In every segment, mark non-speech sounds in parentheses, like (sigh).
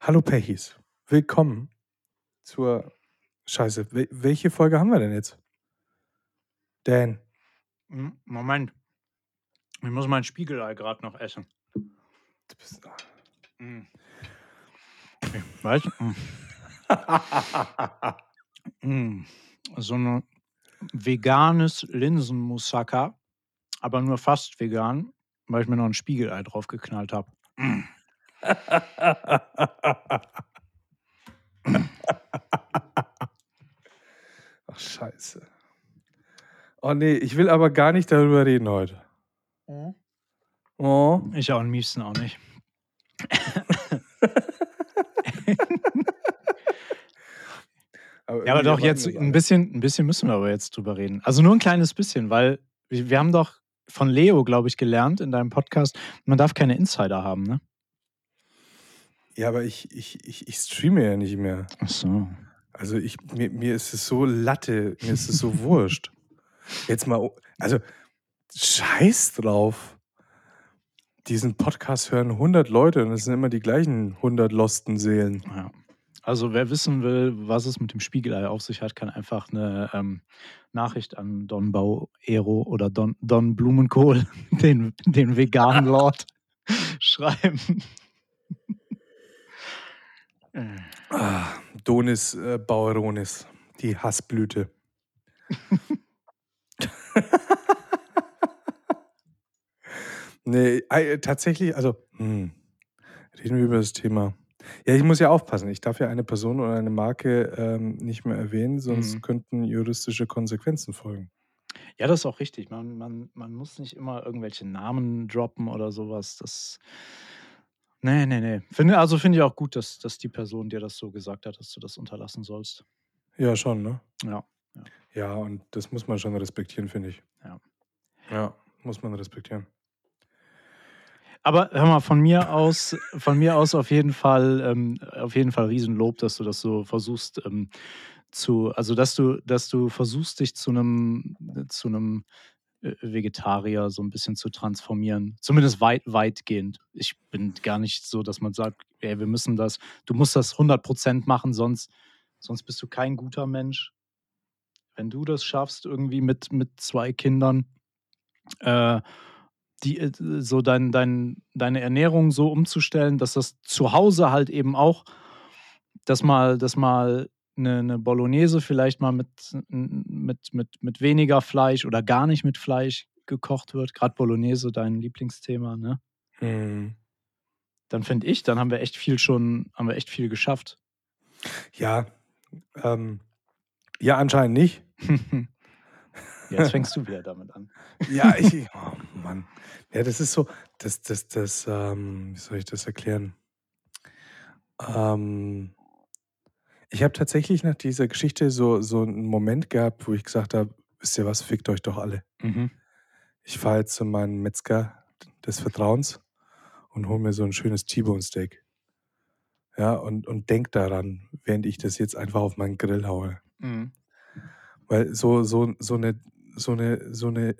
Hallo Pechis, willkommen zur Scheiße. wel- Welche Folge haben wir denn jetzt? Dan, Moment. Ich muss mein Spiegelei gerade noch essen. du bist, Mm. Weißt du? Mm. Mm. So ein veganes Linsenmoussaka, aber nur fast vegan, weil ich mir noch ein Spiegelei drauf geknallt habe. (laughs) Ach Scheiße. Oh nee, ich will aber gar nicht darüber reden heute. Oh. Ich auch am liebsten auch nicht. Ja, aber doch jetzt ein bisschen, ein bisschen müssen wir aber jetzt drüber reden. Also nur ein kleines bisschen, weil wir, wir haben doch von Leo, glaube ich, gelernt in deinem Podcast, man darf keine Insider haben, ne? Ja, aber ich, ich, ich, ich streame ja nicht mehr. Ach so. Also ich, mir, mir ist es so Latte, mir ist es so wurscht. Jetzt mal, also scheiß drauf. Diesen Podcast hören 100 Leute und es sind immer die gleichen 100 losten Seelen. Ja. Also wer wissen will, was es mit dem Spiegelei auf sich hat, kann einfach eine ähm, Nachricht an Don Bauero oder Don, Don Blumenkohl, (laughs) den, den veganen (laughs) Lord, schreiben. Ah, Donis äh, Baueronis, die Hassblüte. (laughs) nee, äh, tatsächlich, also, hm, reden wir über das Thema. Ja, ich muss ja aufpassen. Ich darf ja eine Person oder eine Marke ähm, nicht mehr erwähnen, sonst Mhm. könnten juristische Konsequenzen folgen. Ja, das ist auch richtig. Man, man, man muss nicht immer irgendwelche Namen droppen oder sowas. Das. Nee, nee, nee. Finde, also finde ich auch gut, dass, dass die Person dir das so gesagt hat, dass du das unterlassen sollst. Ja, schon, ne? Ja. Ja, und das muss man schon respektieren, finde ich. Ja. Ja, muss man respektieren. Aber hör mal, von mir aus, von mir aus auf jeden Fall, ähm, auf jeden Fall Riesenlob, dass du das so versuchst ähm, zu, also dass du, dass du versuchst, dich zu einem, zu einem Vegetarier so ein bisschen zu transformieren. Zumindest weit, weitgehend. Ich bin gar nicht so, dass man sagt, ey, wir müssen das, du musst das 100% machen, sonst, sonst bist du kein guter Mensch. Wenn du das schaffst, irgendwie mit, mit zwei Kindern, äh, die, äh, so dein, dein, deine Ernährung so umzustellen, dass das zu Hause halt eben auch, dass mal, dass mal eine, eine Bolognese vielleicht mal mit, mit, mit, mit weniger Fleisch oder gar nicht mit Fleisch gekocht wird. Gerade Bolognese, dein Lieblingsthema, ne? Hm. Dann finde ich, dann haben wir echt viel schon, haben wir echt viel geschafft. Ja, ähm, ja, anscheinend nicht. (laughs) Jetzt fängst du wieder damit an. (laughs) Ja, ich, oh Mann. Ja, das ist so, das, das, das, ähm, wie soll ich das erklären? Ähm, ich habe tatsächlich nach dieser Geschichte so, so einen Moment gehabt, wo ich gesagt habe, wisst ihr was, fickt euch doch alle. Mhm. Ich fahre jetzt zu meinem Metzger des Vertrauens und hole mir so ein schönes T-Bone Steak. Ja, und, und denk daran, während ich das jetzt einfach auf meinen Grill haue. Mhm. Weil so, so, so, eine, so, eine, so eine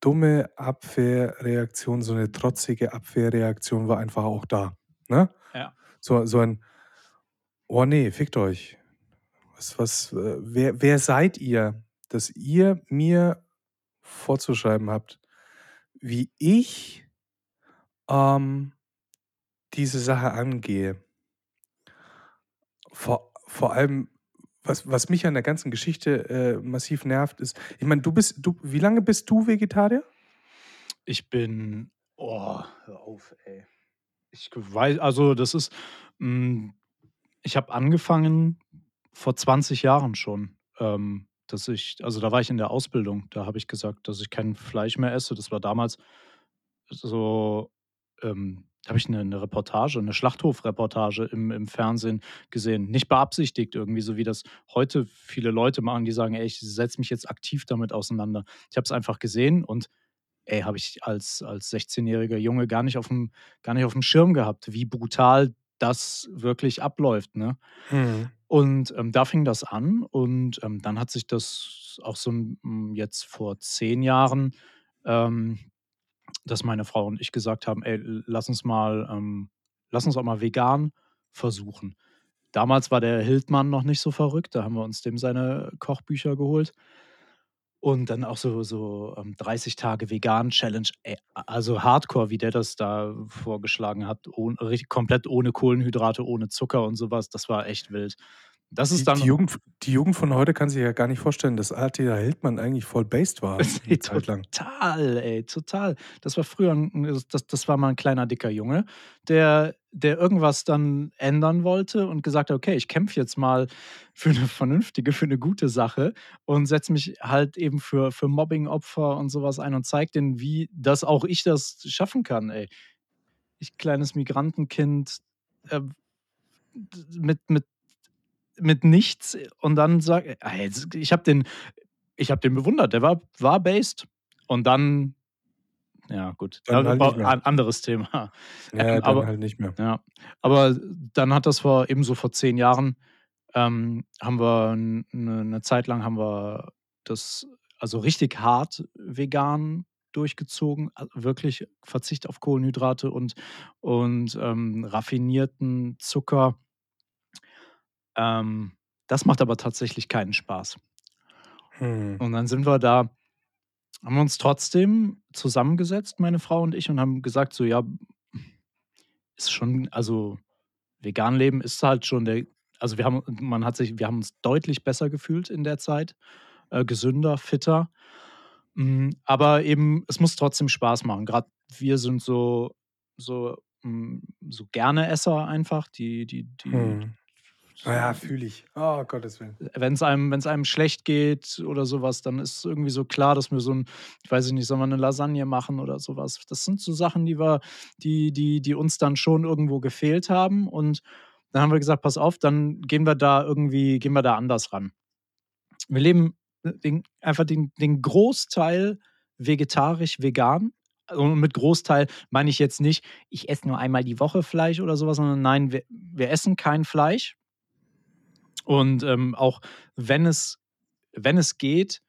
dumme Abwehrreaktion, so eine trotzige Abwehrreaktion war einfach auch da. Ne? Ja. So, so ein, oh nee, fickt euch. Was, was, äh, wer, wer seid ihr, dass ihr mir vorzuschreiben habt, wie ich ähm, diese Sache angehe? Vor, vor allem, was, was mich an der ganzen Geschichte äh, massiv nervt, ist, ich meine, du bist, du, wie lange bist du Vegetarier? Ich bin. Oh, hör auf, ey. Ich weiß, also das ist. Mh, ich habe angefangen vor 20 Jahren schon, ähm, dass ich, also da war ich in der Ausbildung, da habe ich gesagt, dass ich kein Fleisch mehr esse. Das war damals so, ähm, da habe ich eine, eine Reportage, eine Schlachthofreportage im, im Fernsehen gesehen. Nicht beabsichtigt irgendwie, so wie das heute viele Leute machen, die sagen, ey, ich setze mich jetzt aktiv damit auseinander. Ich habe es einfach gesehen und ey, habe ich als, als 16-jähriger Junge gar nicht, auf dem, gar nicht auf dem Schirm gehabt, wie brutal das wirklich abläuft. Ne? Mhm. Und ähm, da fing das an und ähm, dann hat sich das auch so mm, jetzt vor zehn Jahren, ähm, dass meine Frau und ich gesagt haben, ey, lass uns mal, ähm, lass uns auch mal vegan versuchen. Damals war der Hildmann noch nicht so verrückt, da haben wir uns dem seine Kochbücher geholt. Und dann auch so so, ähm, 30 Tage Vegan-Challenge, ey, also Hardcore, wie der das da vorgeschlagen hat, ohn richtig komplett ohne Kohlenhydrate, ohne Zucker und so was, das war echt wild. Das ist Die dann die Jugend die Jugend von heute kann sich ja gar nicht vorstellen, dass Attila Hildmann eigentlich voll based war (laughs) lang. Total, ey, total. Das war früher 'n das das war mal 'n kleiner dicker Junge, der der irgendwas dann ändern wollte und gesagt hat: „Okay, ich kämpfe jetzt mal für 'ne vernünftige für 'ne gute Sache und setze mich halt eben für für Mobbingopfer und so was ein und zeige denen, wie dass auch ich das schaffen kann, ey.“ Ich kleines Migrantenkind, d mit mit mit nichts und dann sage ich habe den ich habe den bewundert, der war war based und dann ja gut, Dann halt nicht mehr. an anderes Thema. (laughs) Ja, dann aber halt nicht mehr. ja, aber dann hat das vor ebenso vor 10 Jahren, ähm, haben wir 'n 'ne 'ne Zeit lang haben wir das also richtig hart vegan durchgezogen, wirklich Verzicht auf Kohlenhydrate und und, ähm, raffinierten Zucker. Ähm, das macht aber tatsächlich keinen Spaß. Mhm. Und dann sind wir da haben wir uns trotzdem zusammengesetzt, meine Frau und ich, und haben gesagt so: „Ja, ist schon also vegan leben ist halt schon der“ also wir haben man hat sich wir haben uns deutlich besser gefühlt in der Zeit, äh, gesünder, fitter. Hm, aber eben, es muss trotzdem Spaß machen. Grad wir sind so so hm, so Gerne-Esser einfach, die die die Mhm. Ja, fühle ich. Oh, Gottes Willen. wenn's einem wenn's einem schlecht geht oder so was, dann ist irgendwie so klar, dass wir so 'n ich weiß ich nicht, sollen wir 'ne Lasagne machen oder so was? Das sind so Sachen, die wir die die die uns dann schon irgendwo gefehlt haben. Und dann haben wir gesagt: „Pass auf, dann gehen wir da irgendwie gehen wir da anders ran.“ Wir leben den einfach den den Großteil vegetarisch, vegan. Und mit Großteil meine ich jetzt nicht, ich esse nur einmal die Woche Fleisch oder so was, sondern nein, wir wir essen kein Fleisch. Und, ähm, auch wenn es wenn es geht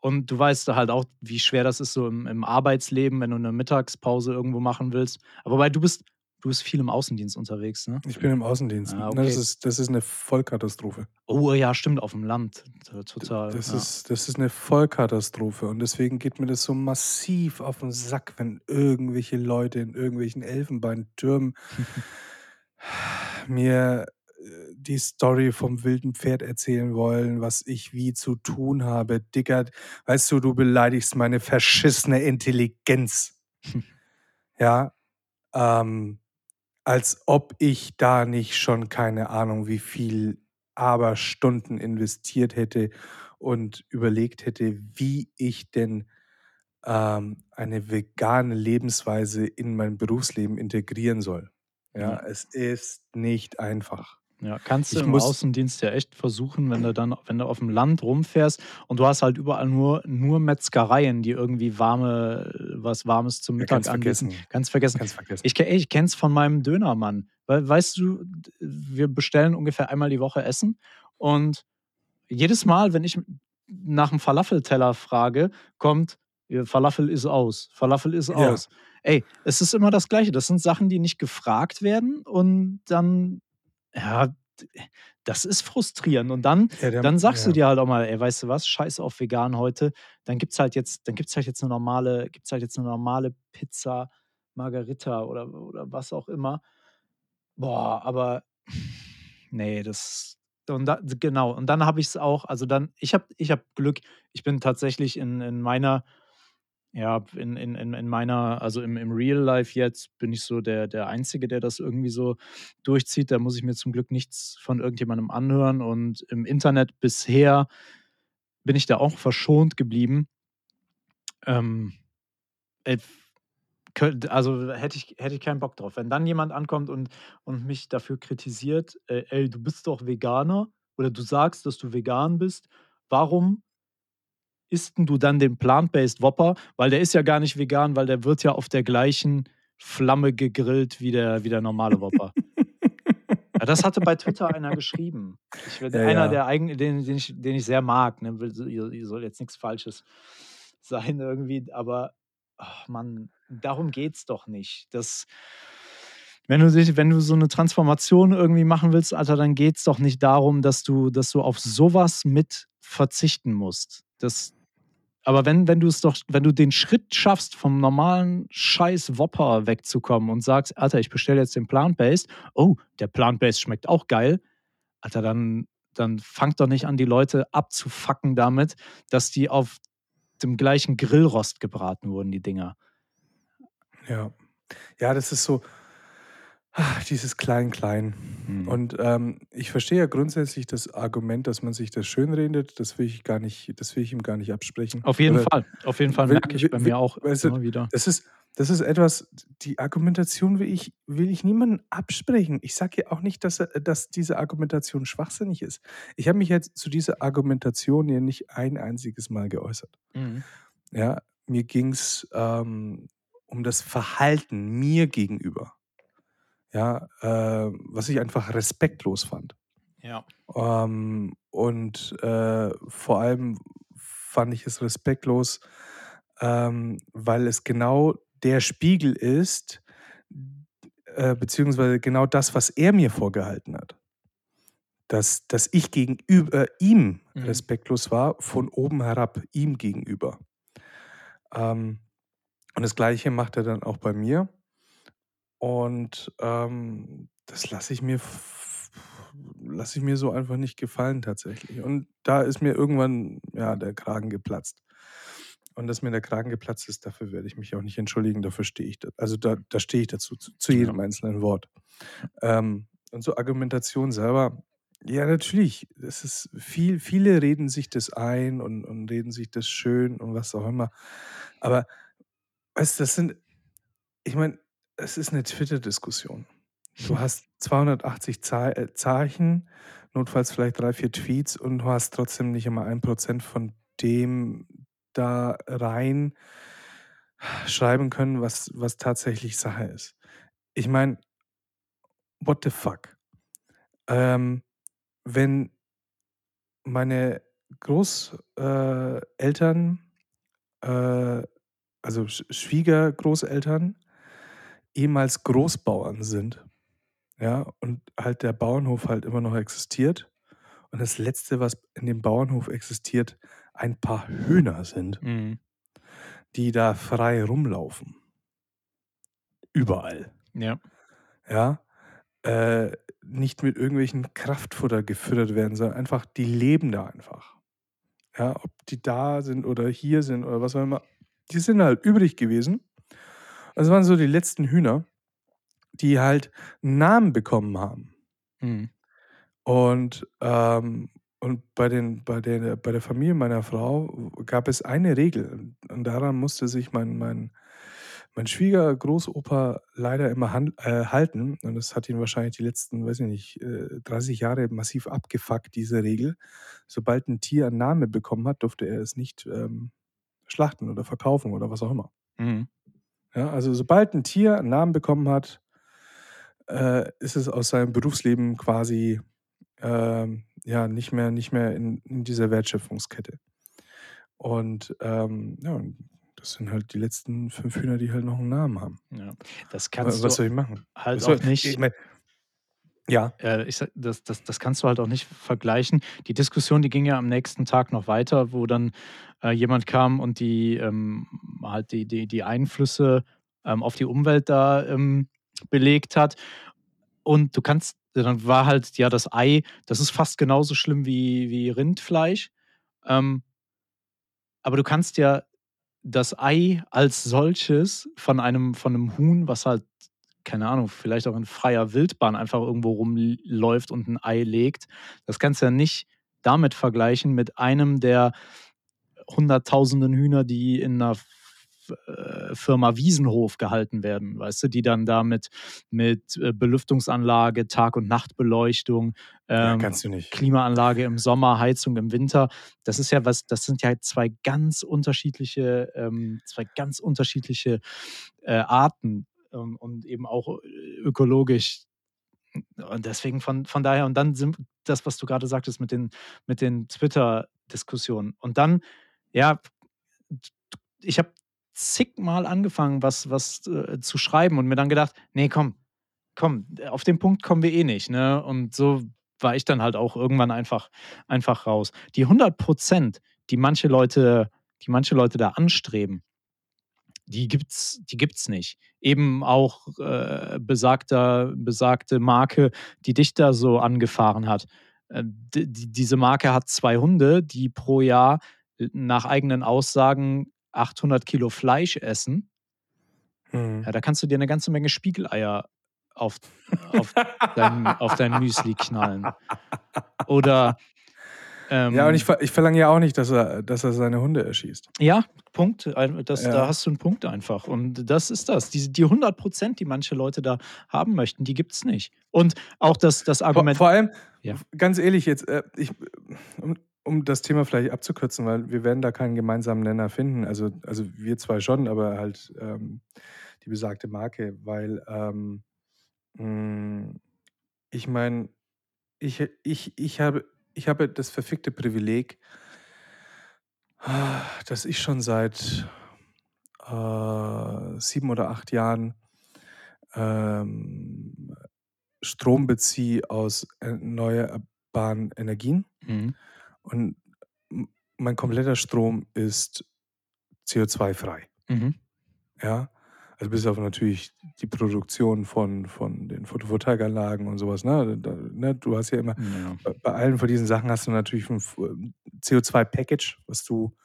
und du weißt halt auch, wie schwer das ist so im im Arbeitsleben, wenn du 'ne Mittagspause irgendwo machen willst. Aber wobei du bist du bist viel im Außendienst unterwegs, ne? Ich bin im Außendienst. Ah, Ne, das okay. ist das ist 'ne Vollkatastrophe. Oh ja, stimmt, aufm Land, t D total, das ja. ist das ist 'ne Vollkatastrophe und deswegen geht mir das so massiv auf 'n Sack, wenn irgendwelche Leute in irgendwelchen Elfenbeintürmen (laughs) mir, die Story vom wilden Pferd erzählen wollen, was ich wie zu tun habe. Digga, weißt du, du beleidigst meine verschissene Intelligenz. (laughs) Ja, ähm, als ob ich da nicht schon keine Ahnung, wie viel Aberstunden investiert hätte und überlegt hätte, wie ich denn, ähm, eine vegane Lebensweise in mein Berufsleben integrieren soll. Ja, Ja. es ist nicht einfach. Ja, kannst du Ich im Außendienst ja echt versuchen, wenn du dann wenn du aufm Land rumfährst und du hast halt überall nur nur Metzgereien, die irgendwie warme was Warmes zum Ja, Mittag kannst anbieten. vergessen. Kannst vergessen. Kannst vergessen. Ich ich kenne es von meinem Dönermann. Wei weißt du, wir bestellen ungefähr einmal die Woche Essen und jedes Mal, wenn ich nach 'm Falafelteller frage, kommt: „Ja, Falafel ist aus, Falafel ist Ja. aus.“ Ey, es ist immer das Gleiche. Das sind Sachen, die nicht gefragt werden und dann ja, das ist frustrierend. Und dann Ja, der dann sagst du ja. dir halt auch mal: „Ey, weißt du was? Scheiß auf vegan heute. Dann gibt's halt jetzt dann gibt's halt jetzt 'ne normale gibt's halt jetzt 'ne normale Pizza Margherita oder oder was auch immer.“ Boah, aber ne, das und da genau. Und dann habe ich's auch also dann ich habe ich habe Glück. Ich bin tatsächlich in in meiner ja, in in in in meiner also im im Real Life jetzt bin ich so der der Einzige, der das irgendwie so durchzieht. Da muss ich mir zum Glück nichts von irgendjemandem anhören und im Internet bisher bin ich da auch verschont geblieben. Ähm, äh, also hätte ich hätte ich keinen Bock drauf. Wenn dann jemand ankommt und und mich dafür kritisiert: „Äh, ey, du bist doch Veganer oder du sagst, dass du vegan bist. Warum isst du dann den Plant-Based Whopper?“ Weil der ist ja gar nicht vegan, weil der wird ja auf der gleichen Flamme gegrillt wie der wie der normale Whopper. (laughs) Ja, das hatte bei Twitter einer geschrieben. Ich Ja, einer, ja. der eigen den den ich den ich sehr mag, ne? So soll jetzt nix Falsches sein irgendwie, aber ach Mann, darum geht's doch nicht. Das wenn du dich, wenn du so eine Transformation irgendwie machen willst, Alter, dann geht es doch nicht darum, dass du, dass du auf sowas mit verzichten musst. Das, aber wenn, wenn du es doch, wenn du den Schritt schaffst, vom normalen Scheiß Whopper wegzukommen und sagst, Alter, ich bestelle jetzt den Plant-Based, oh, der Plant-Based schmeckt auch geil, Alter, dann, dann fangt doch nicht an, die Leute abzufacken damit, dass die auf dem gleichen Grillrost gebraten wurden, die Dinger. Ja. Ja, das ist so, ach, dieses Klein-Klein. Mhm. Und ähm, ich verstehe ja grundsätzlich das Argument, dass man sich das schönredet. Das will ich gar nicht, das will ich ihm gar nicht absprechen. Auf jeden Oder Fall. Auf jeden Fall merke ich bei mir auch weißt du, immer wieder. Das ist, das ist etwas, die Argumentation will ich, will ich niemandem absprechen. Ich sage ja auch nicht, dass, er- dass diese Argumentation schwachsinnig ist. Ich habe mich jetzt zu dieser Argumentation ja nicht ein einziges Mal geäußert. Mhm. Ja, mir ging es ähm, um das Verhalten mir gegenüber. Ja, äh, was ich einfach respektlos fand. Ja. Ähm, und äh, vor allem fand ich es respektlos, ähm, weil es genau der Spiegel ist, äh, beziehungsweise genau das, was er mir vorgehalten hat. Dass, dass ich gegenüber ihm Mhm. respektlos war, von oben herab, ihm gegenüber. Ähm, und das Gleiche macht er dann auch bei mir. Und ähm, das lasse ich mir lasse ich mir so einfach nicht gefallen tatsächlich. Und da ist mir irgendwann ja der Kragen geplatzt. Und dass mir der Kragen geplatzt ist, dafür werde ich mich auch nicht entschuldigen. Dafür stehe ich, da, also da, da stehe ich dazu zu, zu jedem einzelnen Wort. Ähm, und so Argumentation selber, ja natürlich, das ist viel, viele reden sich das ein und, und reden sich das schön und was auch immer. Aber weißt das sind, ich meine, es ist eine Twitter-Diskussion. Du hast 280 Ze äh, Zeichen, notfalls vielleicht drei, vier Tweets und du hast trotzdem nicht immer ein Prozent von dem da rein schreiben können, was, was tatsächlich Sache ist. Ich meine, what the fuck? Ähm, wenn meine Großeltern, äh, äh, also Sch- Schwiegergroßeltern, ehemals Großbauern sind, ja, und halt der Bauernhof halt immer noch existiert. Und das Letzte, was in dem Bauernhof existiert, ein paar Hühner sind, Mhm. die da frei rumlaufen. Überall. Ja. Ja. Äh, nicht mit irgendwelchen Kraftfutter gefüttert werden, sondern einfach, die leben da einfach. Ja, ob die da sind oder hier sind oder was auch immer. Die sind halt übrig gewesen. Das waren so die letzten Hühner, die halt einen Namen bekommen haben. Mhm. Und, ähm, und bei, den, bei, der, bei der Familie meiner Frau gab es eine Regel. Und daran musste sich mein, mein, mein Schwiegergroßopa leider immer han, äh, halten. Und das hat ihn wahrscheinlich die letzten, weiß ich nicht, äh, 30 Jahre massiv abgefuckt, diese Regel. Sobald ein Tier einen Namen bekommen hat, durfte er es nicht ähm, schlachten oder verkaufen oder was auch immer. Mhm. Ja, also sobald ein Tier einen Namen bekommen hat, äh, ist es aus seinem Berufsleben quasi ähm, ja nicht mehr, nicht mehr in, in dieser Wertschöpfungskette. Und ähm, ja, das sind halt die letzten fünf Hühner, die halt noch einen Namen haben. ja. Das Was, kannst was du soll ich machen? halt Was soll, auch nicht. Ich mein, ja, Äh, ich das, das, das kannst du halt auch nicht vergleichen. Die Diskussion, die ging ja am nächsten Tag noch weiter, wo dann äh, jemand kam und die ähm, halt die, die, die Einflüsse ähm, auf die Umwelt da ähm, belegt hat. Und du kannst, dann war halt, ja, das Ei, das ist fast genauso schlimm wie, wie Rindfleisch. Ähm, aber du kannst ja das Ei als solches von einem, von einem Huhn, was halt, keine Ahnung, vielleicht auch in freier Wildbahn einfach irgendwo rumläuft und ein Ei legt, das kannst du ja nicht damit vergleichen mit einem der hunderttausenden Hühner, die in einer äh, Firma Wiesenhof gehalten werden, weißt du, die dann da mit, mit äh, Belüftungsanlage, Tag- und Nachtbeleuchtung, ja, ähm, kannst du nicht. Klimaanlage im Sommer, Heizung im Winter. Das ist ja was, das sind ja zwei ganz unterschiedliche, ähm, zwei ganz unterschiedliche äh, Arten ähm, und eben auch äh, ökologisch. Und deswegen von, von daher, und dann sind das, was du gerade sagtest mit den, mit den Twitter-Diskussionen. Und dann, ja, ich habe zigmal angefangen, was, was äh, zu schreiben und mir dann gedacht, nee, komm, komm, auf den Punkt kommen wir eh nicht, ne? Und so war ich dann halt auch irgendwann einfach einfach raus. Die 100% die manche Leute die manche Leute da anstreben, die gibt's die gibt's nicht. Eben auch, äh, besagter besagte Marke, die dich da so angefahren hat. Äh, d diese Marke hat zwei Hunde, die pro Jahr nach eigenen Aussagen 800 Kilo Fleisch essen. Mhm. Ja, da kannst du dir eine ganze Menge Spiegeleier auf auf dein auf dein Müsli knallen. Oder, ähm Ja, und ich ich verlange ja auch nicht, dass er dass er seine Hunde erschießt. Ja, Punkt. Das da Ja. hast du 'n Punkt einfach. Und das ist das. Diese die 100% die manche Leute da haben möchten, die gibt's nicht. Und auch das das Vor Argument vor allem, Ja. ganz ehrlich jetzt, äh, ich um um das Thema vielleicht abzukürzen, weil wir werden da keinen gemeinsamen Nenner finden. Also also wir 2 schon, aber halt, ähm, die besagte Marke, weil, ähm, hm, ich meine, ich ich ich habe ich habe das verfickte Privileg dass ich schon seit, äh, 7 oder 8 Jahren, ähm, Strom beziehe aus erneuerbaren Energien. Mhm. Und mein kompletter Strom ist CO2-frei. Mhm. Ja? Also bis auf natürlich die Produktion von von den Photovoltaikanlagen und so was, ne? Da ne, du hast ja immer Ja. bei bei allen von diesen Sachen hast du natürlich 'n f ähm, CO2-Package, was du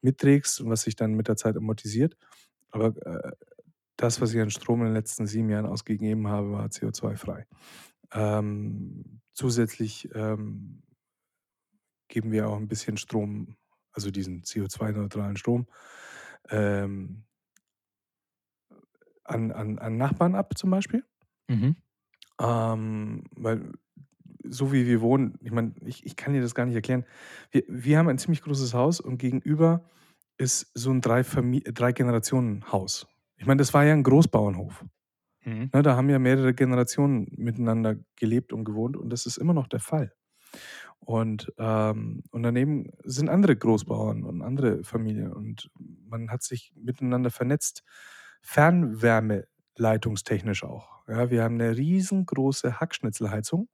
mitträgst und was sich dann mit der Zeit amortisiert. Aber, äh, das, was ich an Strom in den letzten 7 Jahren ausgegeben habe, war CO2-frei. Ähm, zusätzlich, ähm, geben wir auch 'n bisschen Strom, also diesen CO2-neutralen Strom, ähm an an an Nachbarn ab zum Beispiel. Mhm. Ähm, weil so wie wir wohnen ich meine, ich ich kann dir das gar nicht erklären. Wir wir haben ein ziemlich großes Haus und gegenüber ist so 'n Dreifami Drei-Generationen-Haus. Ich meine, das war ja 'n Großbauernhof. Mhm. Ne, da haben ja mehrere Generationen miteinander gelebt und gewohnt und das ist immer noch der Fall. Und, ähm und daneben sind andere Großbauern und andere Familien und man hat sich miteinander vernetzt, fernwärmeleitungstechnisch auch. Ja, wir haben 'ne riesengroße Hackschnitzelheizung.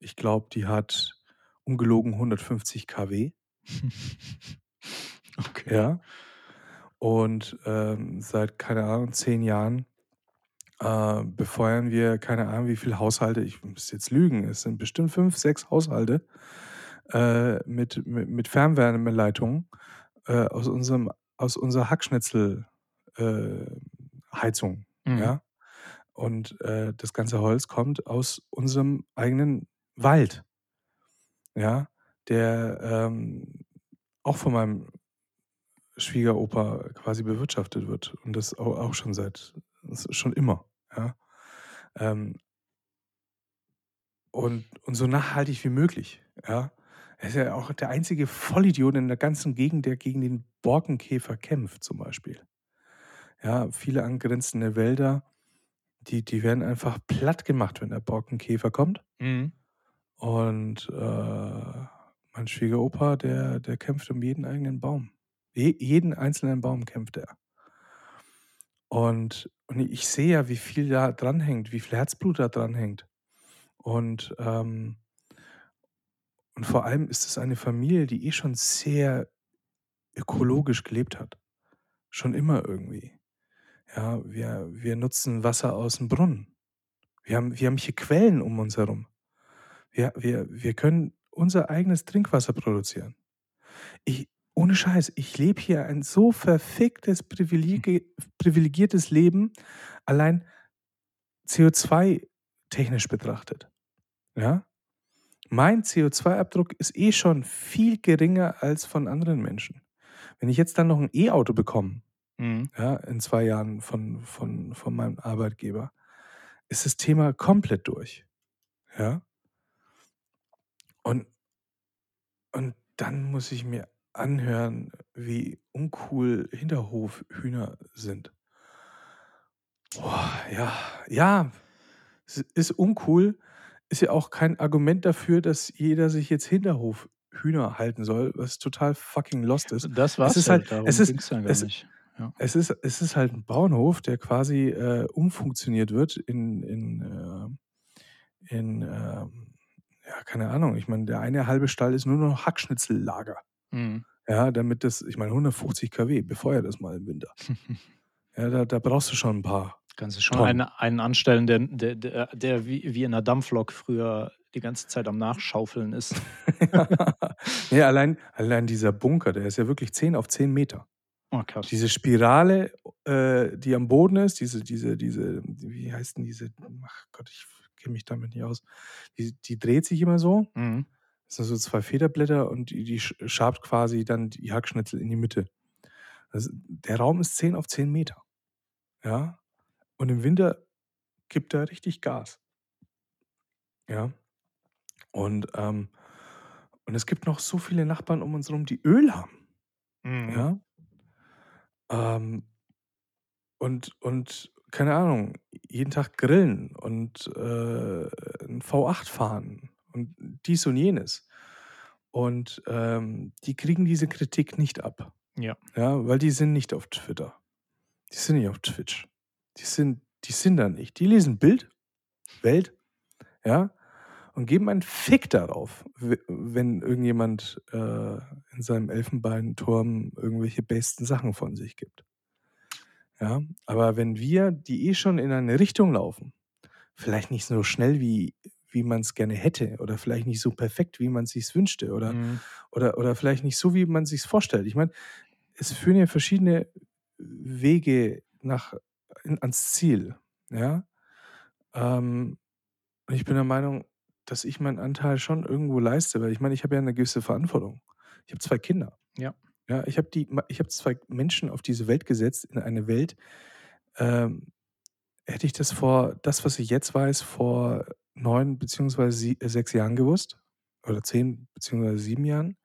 Ich glaube, die hat ungelogen 150 kW. (laughs) Okay. Ja. Und, ähm, seit, keine Ahnung, 10 Jahren, äh, befeuern wir keine Ahnung, wie viele Haushalte, ich müsste jetzt lügen, es sind bestimmt 5, 6 Haushalte, äh, mit mit mit Fernwärmeleitungen, äh, aus unserem aus unserer Hackschnitzel äh, Heizung, Mhm. ja? Und, äh, das ganze Holz kommt aus unserem eigenen Wald. Ja, der, ähm, auch von meinem Schwiegeropa quasi bewirtschaftet wird und das au auch schon seit schon immer, ja? Ähm und und so nachhaltig wie möglich, ja? Er ist ja auch der einzige Vollidiot in der ganzen Gegend, der gegen den Borkenkäfer kämpft zum Beispiel. Ja, viele angrenzende Wälder, die die werden einfach plattgemacht, wenn der Borkenkäfer kommt. Mhm. Und, äh, mein Schwiegeropa, der der kämpft um jeden eigenen Baum. Je jeden einzelnen Baum kämpft er. Und und ich sehe ja, wie viel da dranhängt, wie viel Herzblut da dranhängt. Und, ähm und vor allem ist es eine Familie, die eh schon sehr ökologisch gelebt hat. Schon immer irgendwie. Ja, wir wir nutzen Wasser aus'm Brunnen. Wir haben wir haben hier Quellen um uns herum. Wir wir wir können unser eigenes Trinkwasser produzieren. Ich ohne Scheiß, ich lebe hier ein so verficktes privilegi privilegiertes Leben, allein CO2-technisch betrachtet, ja? Mein CO2-Abdruck ist eh schon viel geringer als von anderen Menschen. Wenn ich jetzt dann noch 'n E-Auto bekomme, Mhm. ja, in 2 Jahren von von von meinem Arbeitgeber, ist das Thema komplett durch, ja? Und und dann muss ich mir anhören, wie uncool Hinterhofhühner sind. Boah, ja, ja, es ist uncool, ist ja auch kein Argument dafür, dass jeder sich jetzt Hinterhofhühner halten soll, was total fucking lost ist. Das Es war's ist ja, halt darum es ist ging's ja gar es nicht. Ja. Es ist es ist halt 'n Bauernhof, der quasi, äh, umfunktioniert wird in in, äh in, ähm ja, keine Ahnung. Ich meine, der eine halbe Stall ist nur noch Hackschnitzellager. Mhm. Ja, damit das ich meine, 150 kW, befeuer das mal im Winter. (laughs) Ja, da da brauchst du schon 'n paar Kannst du schon einen einen anstellen, der der der der wie wie in 'ner Dampflok früher die ganze Zeit am Nachschaufeln ist. (laughs) Ja, allein allein dieser Bunker, der ist ja wirklich 10 auf 10 Meter. Oh. Diese Spirale, äh, die am Boden ist, diese diese diese wie heißt 'n diese ach Gott, ich kenne mich damit nicht aus. Die die dreht sich immer so. Mhm. Das sind so 2 Federblätter und die die sch schabt quasi dann die Hackschnitzel in die Mitte. Also, der Raum ist 10 auf 10 Meter. Ja? Und im Winter gibt er richtig Gas. Ja? Und, ähm und es gibt noch so viele Nachbarn um uns rum, die Öl haben. Mhm. Ja? Ähm und und keine Ahnung, jeden Tag grillen und, äh, 'n V8 fahren und dies und jenes. Und, ähm, die kriegen diese Kritik nicht ab. Ja. Ja, weil die sind nicht auf Twitter. Die sind nicht auf Twitch. Die sind die sind da nicht. Die lesen Bild, Welt, ja, und geben einen Fick darauf, wenn irgendjemand, äh, in seinem Elfenbeinturm irgendwelche besten Sachen von sich gibt. Ja, aber wenn wir, die eh schon in eine Richtung laufen, vielleicht nicht so schnell, wie wie man's gerne hätte oder vielleicht nicht so perfekt, wie man sich's wünschte oder Mhm. oder oder vielleicht nicht so, wie man sich's vorstellt. Ich meine, es führen ja verschiedene Wege nach in ans Ziel, ja? Ähm, und ich bin der Meinung, dass ich meinen Anteil schon irgendwo leiste, weil ich meine, ich habe ja 'ne gewisse Verantwortung. Ich habe 2 Kinder. Ja. Ja, ich habe die ich habe 2 Menschen auf diese Welt gesetzt, in eine Welt, ähm, hätte ich das vor das, was ich jetzt weiß, vor 9 beziehungsweise sie 6 Jahren gewusst oder 10 beziehungsweise 7 Jahren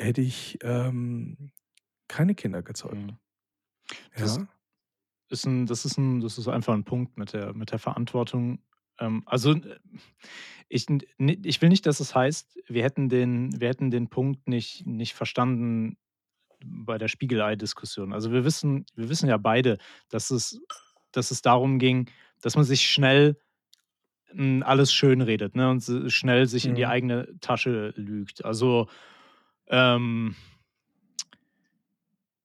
hätte ich, ähm, keine Kinder gezeugt. Mhm. Das Ja? ist 'n das ist 'n das ist einfach 'n Punkt mit der mit der Verantwortung. Ähm, also, ich ich will nicht, dass es heißt, wir hätten den wir hätten den Punkt nicht nicht verstanden bei der Spiegelei-Diskussion. Also, wir wissen wir wissen ja beide, dass es dass es darum ging, dass man sich schnell, alles schönredet, ne, und schnell sich in die Mhm. eigene Tasche lügt. Also, ähm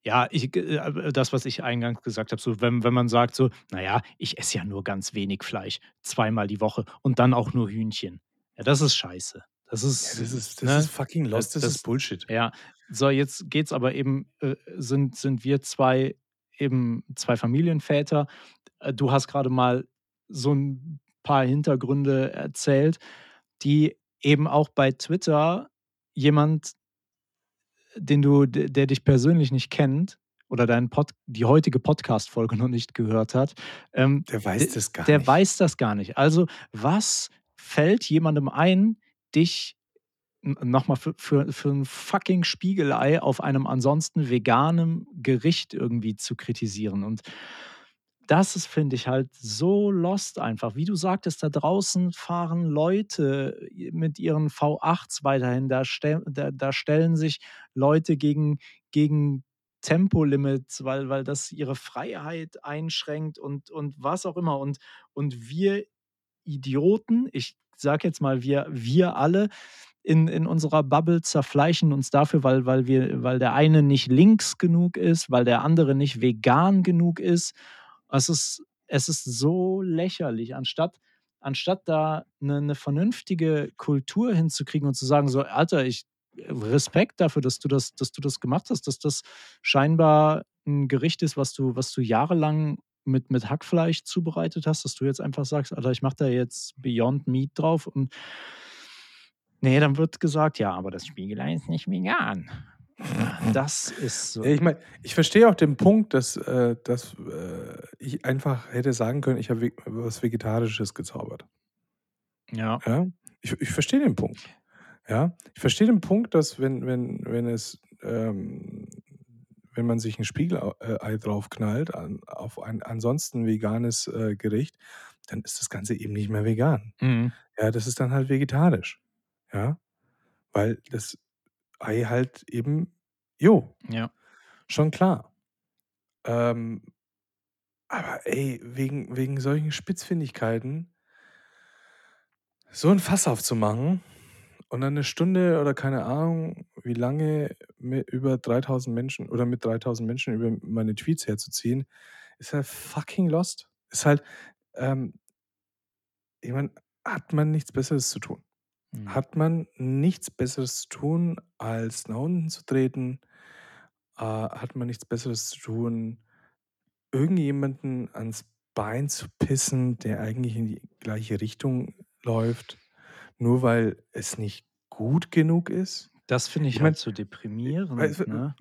ja, ich g äh, das, was ich eingangs gesagt habe, so wenn wenn man sagt so: „Na ja, ich esse ja nur ganz wenig Fleisch, zweimal die Woche und dann auch nur Hühnchen.“ Ja, das ist scheiße. Das Ja, ist, das ist das ne? ist fucking Äh, lost, das ist Bullshit. ja. So, jetzt geht's aber eben äh, sind sind wir 2 eben 2 Familienväter. Äh, du hast grade mal so 'n paar Hintergründe erzählt, die eben auch bei Twitter jemand den du der dich persönlich nicht kennt oder deinen Pod die heutige Podcast-Folge (laughs) noch nicht gehört hat, ähm, Der weiß das gar der nicht. weiß das gar nicht. Also, was fällt jemandem ein, dich n noch mal für für für 'n fucking Spiegelei auf einem ansonsten veganem Gericht irgendwie zu kritisieren? Und das ist, finde ich, halt so lost einfach. Wie du sagtest, da draußen fahren Leute mit ihren V8s weiterhin. Da stell da da stellen sich Leute gegen gegen Tempolimits, weil weil das ihre Freiheit einschränkt und und was auch immer. Und und wir Idioten, ich sage jetzt mal, wir wir alle in in unserer Bubble zerfleischen uns dafür, weil weil wir weil der eine nicht links genug ist, weil der andere nicht vegan genug ist. Es ist es ist so lächerlich, anstatt anstatt da 'ne 'ne vernünftige Kultur hinzukriegen und zu sagen so: „Alter, ich Respekt dafür, dass du das dass du das gemacht hast, dass das scheinbar 'n Gericht ist, was du was du jahrelang mit mit Hackfleisch zubereitet hast, dass du jetzt einfach sagst: „Alter, ich mache da jetzt Beyond Meat drauf“ und ne, dann wird gesagt: „Ja, aber das Spiegelei ist nicht vegan.“ Ja, das ist so ich meine, ich verstehe auch den Punkt, dass äh, dass, äh, ich einfach hätte sagen können, ich habe was Vegetarisches gezaubert. Ja. Ja? Ich ich verstehe den Punkt. Ja? Ich verstehe den Punkt, dass wenn wenn wenn es, ähm wenn man sich 'n Spiegelei äh, draufknallt an auf ein ansonsten veganes, äh, Gericht, dann ist das Ganze eben nicht mehr vegan. Mhm. Ja, das ist dann halt vegetarisch. Ja? Weil das Ei halt eben jo, Ja. schon klar. Ähm, aber ey, wegen wegen solchen Spitzfindigkeiten so 'n Fass aufzumachen und dann 'ne Stunde oder keine Ahnung, wie lange mi über 3.000 Menschen oder mit 3.000 Menschen über meine Tweets herzuziehen, ist halt fucking lost. Ist halt, ähm ich meine, hat man nichts Besseres zu tun? Mhm. Hat man nichts Besseres zu tun, als nach unten zu treten? Äh, hat man nichts Besseres zu tun, irgendjemanden ans Bein zu pissen, der eigentlich in die gleiche Richtung läuft, nur weil es nicht gut genug ist? Das finde Ich ich meine, halt so äh, deprimierend, du, ne?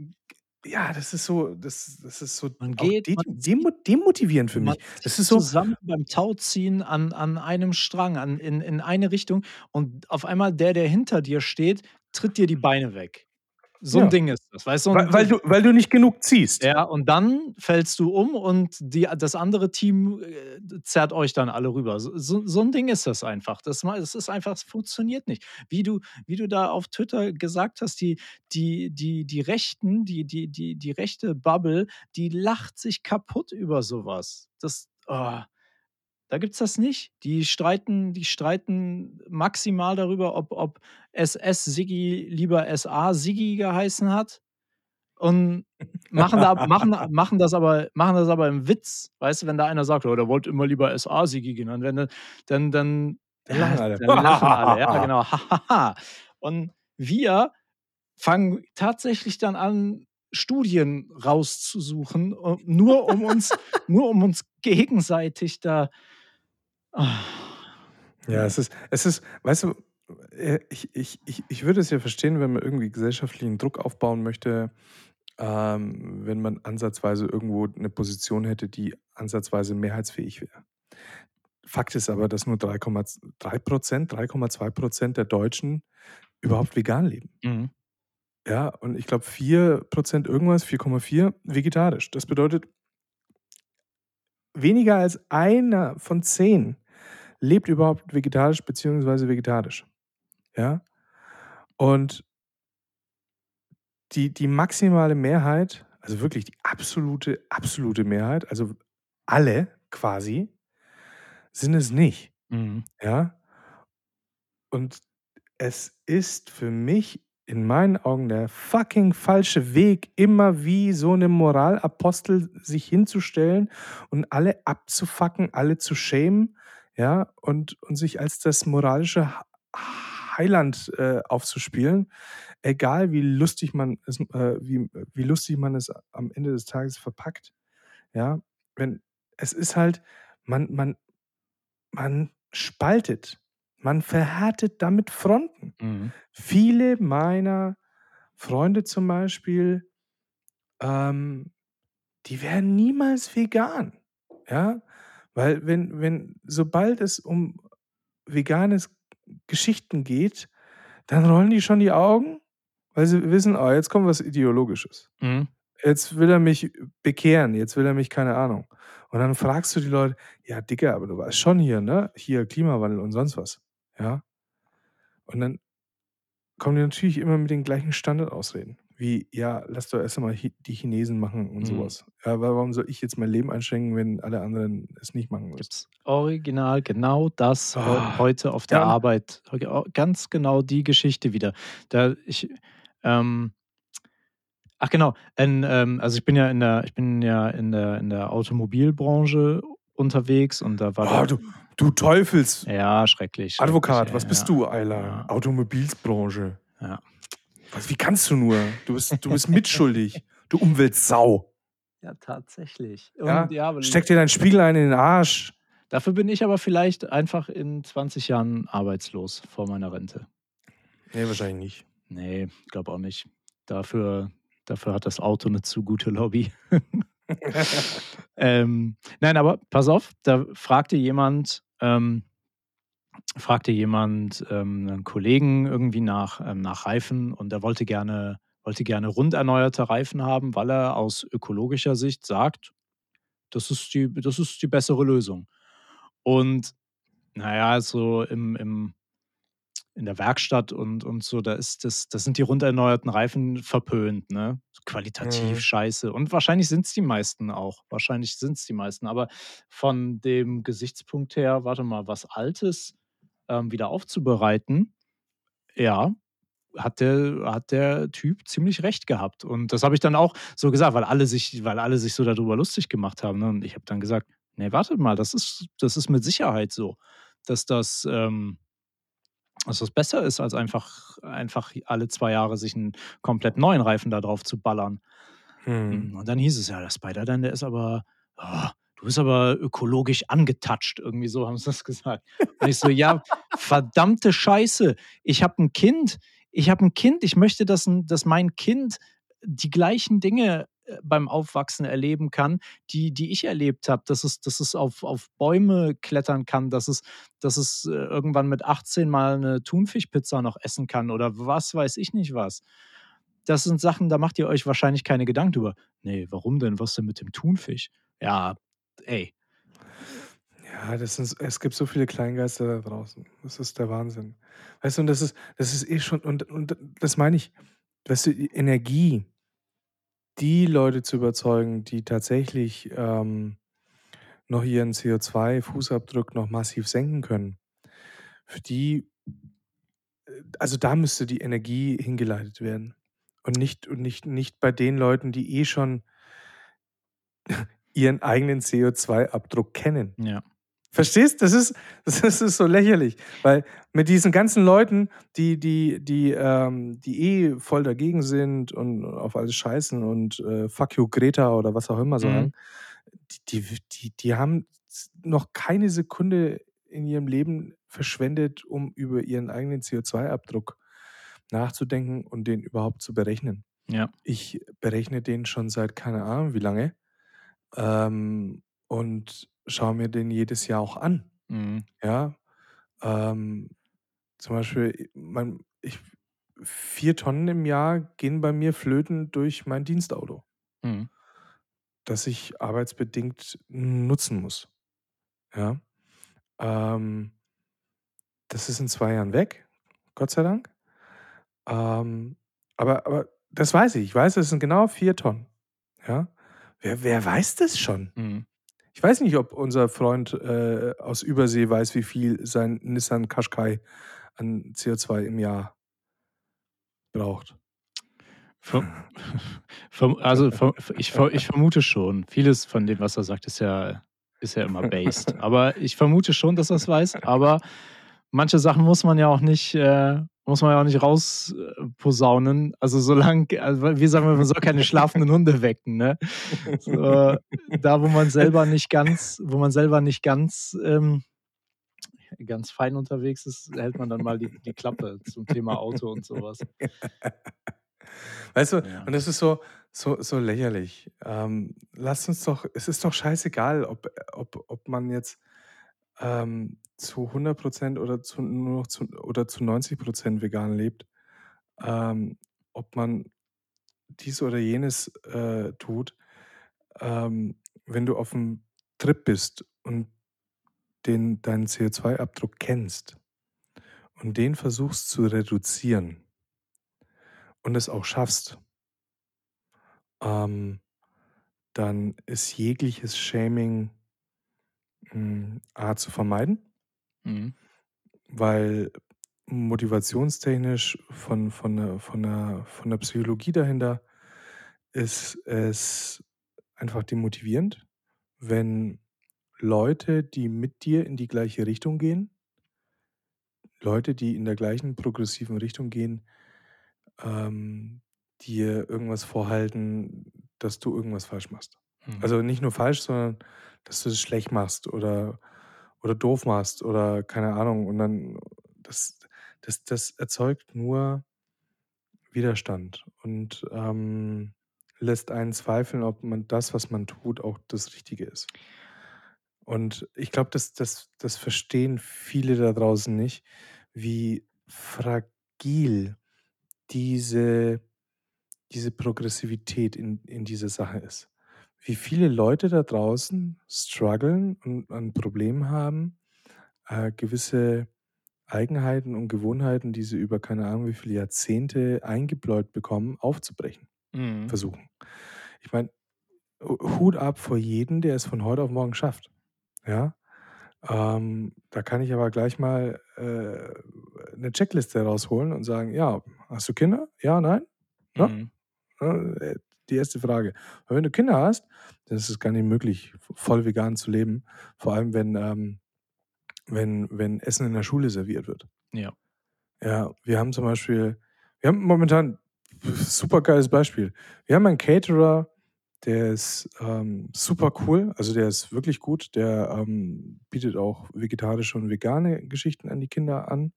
Ja, das ist so das das ist so Man geht, de man demo demotivierend für mich. Das ist so zusammen beim Tauziehen an an einem Strang, an in in eine Richtung und auf einmal der, der hinter dir steht, tritt dir die Beine weg. So 'n Ja. Ding ist das, weißt du? Weil weil du weil du nicht genug ziehst. Ja, und dann fällst du um und die das andere Team, äh, zerrt euch dann alle rüber. So so 'n Ding ist das einfach. Das ma es ist einfach es funktioniert nicht. Wie du wie du da auf Twitter gesagt hast, die die die die Rechten, die die die die rechte Bubble, die lacht sich kaputt über so was. Das oh, da gibt's das nicht. Die streiten die streiten maximal darüber, ob ob SS Siggi lieber SA Siggi geheißen hat und machen da machen machen das aber machen das aber im Witz. Weißt du, wenn da einer sagt: „Oh, der wollte immer lieber SA Siggi genannt werden“, dann dann Dann lachen alle. dann lachen alle. Ja, genau. Und wir fangen tatsächlich dann an, Studien rauszusuchen, äh, nur um uns nur um uns gegenseitig da Ja, es ist es ist weißt du, äh, ich ich ich ich würde es ja verstehen, wenn man irgendwie gesellschaftlichen Druck aufbauen möchte, ähm, wenn man ansatzweise irgendwo 'ne Position hätte, die ansatzweise mehrheitsfähig wäre. Fakt ist aber, dass nur 3,z 3 %, 3,2 % der Deutschen überhaupt vegan leben. Mhm. Ja, und ich glaube 4 % irgendwas, 4,4 vegetarisch. Das bedeutet weniger als einer von 10 lebt überhaupt vegetarisch beziehungsweise vegetarisch. Ja? Und die die maximale Mehrheit, also wirklich die absolute absolute Mehrheit, also alle quasi, sind es nicht. Mhm. Ja? Und es ist für mich in meinen Augen der fucking falsche Weg, immer wie so 'ne Moralapostel sich hinzustellen und alle abzufucken, alle zu shamen, ja, und und sich als das moralische Heiland, äh, aufzuspielen. Egal wie lustig man es äh, wie wie lustig man es am Ende des Tages verpackt, ja? Wenn es ist halt man man man spaltet. Man verhärtet damit Fronten. Mhm. Viele meiner Freunde zum Beispiel, ähm, die werden niemals vegan, ja? Weil wenn wenn sobald es um veganes Geschichten geht, dann rollen die schon die Augen, weil sie wissen: „Oh, jetzt kommt was Ideologisches. Mhm. Jetzt will er mich bekehren, jetzt will er mich keine Ahnung.“ Und dann fragst du die Leute: „Ja, Digga, aber du weißt schon hier, ne, hier Klimawandel und sonst was“, ja? Und dann kommen die natürlich immer mit den gleichen Standardausreden, wie: „Ja, lass doch erst mal Chi die Chinesen machen“ und Mhm. was. Ja, wa warum soll ich jetzt mein Leben einschränken, wenn alle anderen es nicht machen müssen? Gibt's original genau das Ah, heute auf der ja, Arbeit. Ganz genau die Geschichte wieder. Da ich, ähm ach genau, in, ähm also ich bin ja in der ich bin ja in der in der Automobilbranche unterwegs und da war Oh, der du du Teufels Ja, schrecklich, schrecklich, Advokat, ey, was bist ja. du, Alter? Ja. Automobilsbranche. Ja. Was wie kannst du nur? Du bist du bist mitschuldig, du Umweltsau. Ja, tatsächlich. Ja? Und ja, weil Steck dir deinen Spiegelein in den Arsch. Dafür bin ich aber vielleicht einfach in 20 Jahren arbeitslos vor meiner Rente. Ne, wahrscheinlich nicht. Ne, glaube auch nicht. Dafür dafür hat das Auto 'ne zu gute Lobby. (laughs) (laughs) Ähm, nein, aber pass auf, da fragte jemand ähm, fragte jemand, ähm, 'nen Kollegen irgendwie nach ähm, nach Reifen und er wollte gerne wollte gerne runderneuerte Reifen haben, weil er aus ökologischer Sicht sagt: „Das ist die das ist die bessere Lösung.“ Und na ja, so im im in der Werkstatt und und so, da ist das das sind die runderneuerten Reifen verpönt, ne? Qualitativ Mhm. scheiße. Und wahrscheinlich sind's die meisten auch. Wahrscheinlich sind's die meisten. Aber von dem Gesichtspunkt her, warte mal, was Altes, ähm, wieder aufzubereiten, ja, hat der hat der Typ ziemlich recht gehabt. Und das habe ich dann auch so gesagt, weil alle sich weil alle sich so da drüber lustig gemacht haben, ne? Und ich habe dann gesagt: „Ne, wartet mal, das ist das ist mit Sicherheit so, dass das, ähm dass das besser ist, als einfach einfach alle 2 Jahre sich 'n komplett neuen Reifen da drauf zu ballern.“ Mhm. Hm, und dann hieß es: „Ja, der Spider, der ist aber oh, du bist aber ökologisch angetoucht.“ Irgendwie so haben sie das gesagt. Und ich so: „Ja, verdammte Scheiße. Ich habe 'n Kind. Ich habe 'n Kind. Ich möchte, dass 'n dass mein Kind die gleichen Dinge, äh, beim Aufwachsen erleben kann, die die ich erlebt habe, dass es dass es auf auf Bäume klettern kann, dass es dass es, äh, irgendwann mit 18 mal 'ne Thunfischpizza noch essen kann oder was weiß ich nicht was. Das sind Sachen, da macht ihr euch wahrscheinlich keine Gedanken drüber.“ „Ne, warum denn? Was denn mit dem Thunfisch?“ Ja, ey. Ja, das sind es gibt so viele Kleingeister da draußen. Das ist der Wahnsinn. Weißt du, und das ist das ist eh schon und und das meine ich, weißt du, die Energie die Leute zu überzeugen, die tatsächlich, ähm, noch ihren CO2-Fußabdruck noch massiv senken können, für die äh, also, da müsste die Energie hingeleitet werden. Und nicht und nicht nicht bei den Leuten, die eh schon ihren eigenen CO2-Abdruck kennen. Ja. Verstehst? Das ist das ist so lächerlich, weil mit diesen ganzen Leuten, die die die, ähm die eh voll dagegen sind und auf alles scheißen und, äh, „Fuck you Greta“ oder was auch immer Mhm. sagen, die die w die die haben noch keine Sekunde in ihrem Leben verschwendet, um über ihren eigenen CO2-Abdruck nachzudenken und den überhaupt zu berechnen. Ja. Ich berechne den schon seit keine Ahnung wie lange, ähm, und schaue mir den jedes Jahr auch an, Mhm. ja? Ähm, zum Beispiel, mein ich 4 Tonnen im Jahr gehen bei mir flöten durch mein Dienstauto Mhm. das ich arbeitsbedingt nutzen muss, ja? Ähm das ist in 2 Jahren weg, Gott sei Dank. Ähm, aber aber das weiß ich. Ich weiß, das sind genau 4 Tonnen, ja? Wer wer weiß das schon? Mhm. Ich weiß nicht, ob unser Freund, äh, aus Übersee weiß, wie viel sein Nissan Qashqai an CO2 im Jahr braucht. Also, ich ver ich vermute schon. Vieles von dem, was er sagt, ist ja ist ja immer based. (laughs) Aber ich vermute schon, dass er's weiß, aber manche Sachen muss man ja auch nicht äh, muss man ja auch nicht raus äh, posaunen. Also, solang also, wir sagen immer, man soll keine schlafenden Hunde wecken, ne? So, da, wo man selber nicht ganz wo man selber nicht ganz, ähm, ganz fein unterwegs ist, hält man dann mal die die Klappe zum Thema Auto und so was. Weißt du, Ja. und das ist so so so lächerlich. Ähm, lasst uns doch es ist doch scheißegal, ob ob ob man jetzt, ähm, zu 100 % oder zu nur noch zu oder zu 90 % vegan lebt, ähm, ob man dies oder jenes, äh, tut. Ähm, wenn du auf'm Trip bist und den deinen CO2-Abdruck kennst und den versuchst zu reduzieren und es auch schaffst ähm, dann ist jegliches Shaming A zu vermeiden Mhm. weil motivationstechnisch von von der von der von der Psychologie dahinter ist es einfach demotivierend, wenn Leute, die mit dir in die gleiche Richtung gehen Leute, die in der gleichen progressiven Richtung gehen, ähm, dir irgendwas vorhalten, dass du irgendwas falsch machst. Mhm. Also, nicht nur falsch, sondern dass du es schlecht machst oder oder doof machst oder keine Ahnung. Und dann das das das erzeugt nur Widerstand und, ähm, lässt einen zweifeln, ob man das, was man tut, auch das Richtige ist. Und ich glaube, das das das verstehen viele da draußen nicht, wie fragil diese diese Progressivität in in dieser Sache ist. Wie viele Leute da draußen strugglen und ein Problem haben, äh, gewisse Eigenheiten und Gewohnheiten, die sie über keine Ahnung wie viele Jahrzehnte eingebläut bekommen, aufzubrechen Mhm. versuchen. Ich meine, Hut ab vor jeden, der es von heute auf morgen schafft. Ja? Ähm, da kann ich aber gleich mal äh, 'ne Checkliste rausholen und sagen: „Ja, hast du Kinder? Ja, nein?“ Ne? Mhm. Äh, die erste Frage. Weil wenn du Kinder hast, dann ist es gar nicht möglich, voll vegan zu leben, vor allem wenn, ähm wenn wenn Essen in der Schule serviert wird. Ja. Ja, wir haben zum Beispiel wir haben momentan supergeiles Beispiel. Wir haben einen Caterer, der ist, ähm, super cool, also der ist wirklich gut. Der, ähm, bietet auch vegetarische und vegane Geschichten an die Kinder an.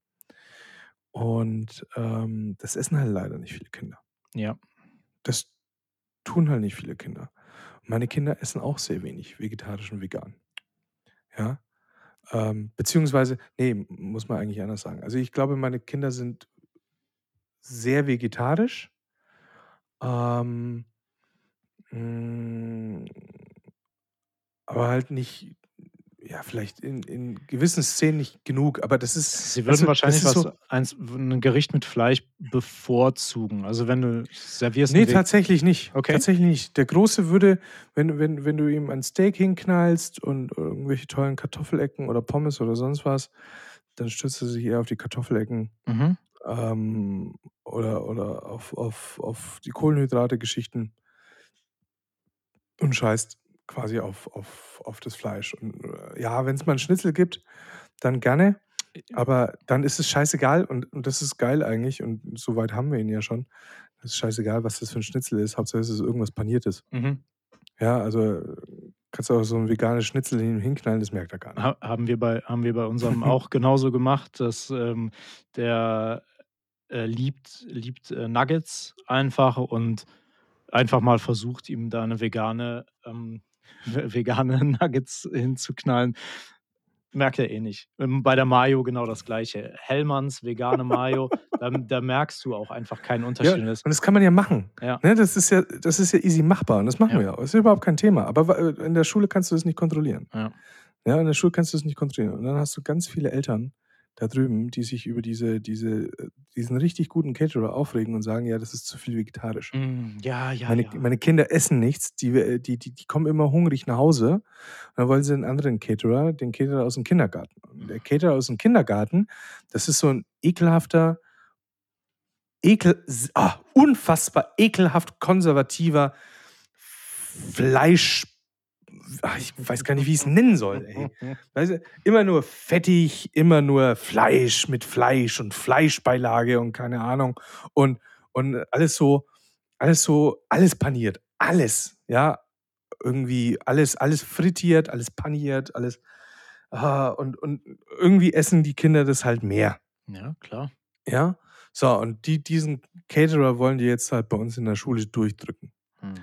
Und, ähm, das essen halt leider nicht viele Kinder. Ja. Das tun halt nicht viele Kinder. Meine Kinder essen auch sehr wenig vegetarisch und vegan. Ja? Ähm, beziehungsweise ne, m muss man eigentlich anders sagen. Also, ich glaube, meine Kinder sind sehr vegetarisch. Ähm, hm, aber halt nicht ja, vielleicht in in gewissen Szenen nicht genug, aber das ist Sie würden das wahrscheinlich was so eins w 'n Gericht mit Fleisch bevorzugen. Also, wenn du servierst 'n Ne, ve tatsächlich nicht. Okay. Tatsächlich nicht. Der Große würde, wenn wenn wenn du ihm ein Steak hinknallst und irgendwelche tollen Kartoffelecken oder Pommes oder sonst was, dann stürzt er sich eher auf die Kartoffelecken, Mhm. ähm, oder oder auf auf auf die Kohlenhydrate-Geschichten und scheißt quasi auf auf auf das Fleisch. Und, äh, ja, wenn's mal 'n Schnitzel gibt, dann gerne, aber dann ist es scheißegal und und das ist geil eigentlich und so weit haben wir ihn ja schon. Es ist scheißegal, was das für 'n Schnitzel ist. Hauptsache es ist irgendwas Paniertes. Mhm. Ja, also, kannst du auch so 'n veganes Schnitzel hin hinknallen, das merkt er gar nicht. Ha haben wir bei haben wir bei unserem auch (laughs) genauso gemacht, dass, ähm, der, äh, liebt liebt, äh, Nuggets einfach und einfach mal versucht, ihm da 'ne vegane ähm, vegane (laughs) Nuggets hinzuknallen. Merkt er eh nicht. Ähm, bei der Mayo genau das Gleiche. Hellmann's vegane Mayo, (laughs) da da merkst du auch einfach keinen Ja, Unterschied. Das und das kann man ja machen. Ja. Ne, das ist ja das ist ja easy machbar und das machen Ja. wir auch. Das ist überhaupt kein Thema. Aber äh, in der Schule kannst du das nicht kontrollieren. Ja. Ja, in der Schule kannst du das nicht kontrollieren. Und dann hast du ganz viele Eltern da drüben, die sich über diese diese äh, diesen richtig guten Caterer aufregen und sagen: „Ja, das ist zu viel vegetarisch.“ Hm, ja, ja, Meine ja. meine Kinder essen nichts, die we die die die kommen immer hungrig nach Hause. Und dann wollen sie 'n anderen Caterer, den Caterer aus'm Kindergarten. Und der Caterer aus'm Kindergarten, das ist so 'n ekelhafter ekel ah, unfassbar ekelhaft konservativer Fleisch ich weiß gar nicht, wie ich's nennen soll, ey. Du, immer nur fettig, immer nur Fleisch mit Fleisch und Fleischbeilage und keine Ahnung. Und und alles so alles so alles paniert. Alles, ja? Irgendwie alles alles frittiert, alles paniert, alles ah, und und irgendwie essen die Kinder das halt mehr. Ja, klar. Ja? So, und die diesen Caterer wollen die jetzt halt bei uns in der Schule durchdrücken. Mhm.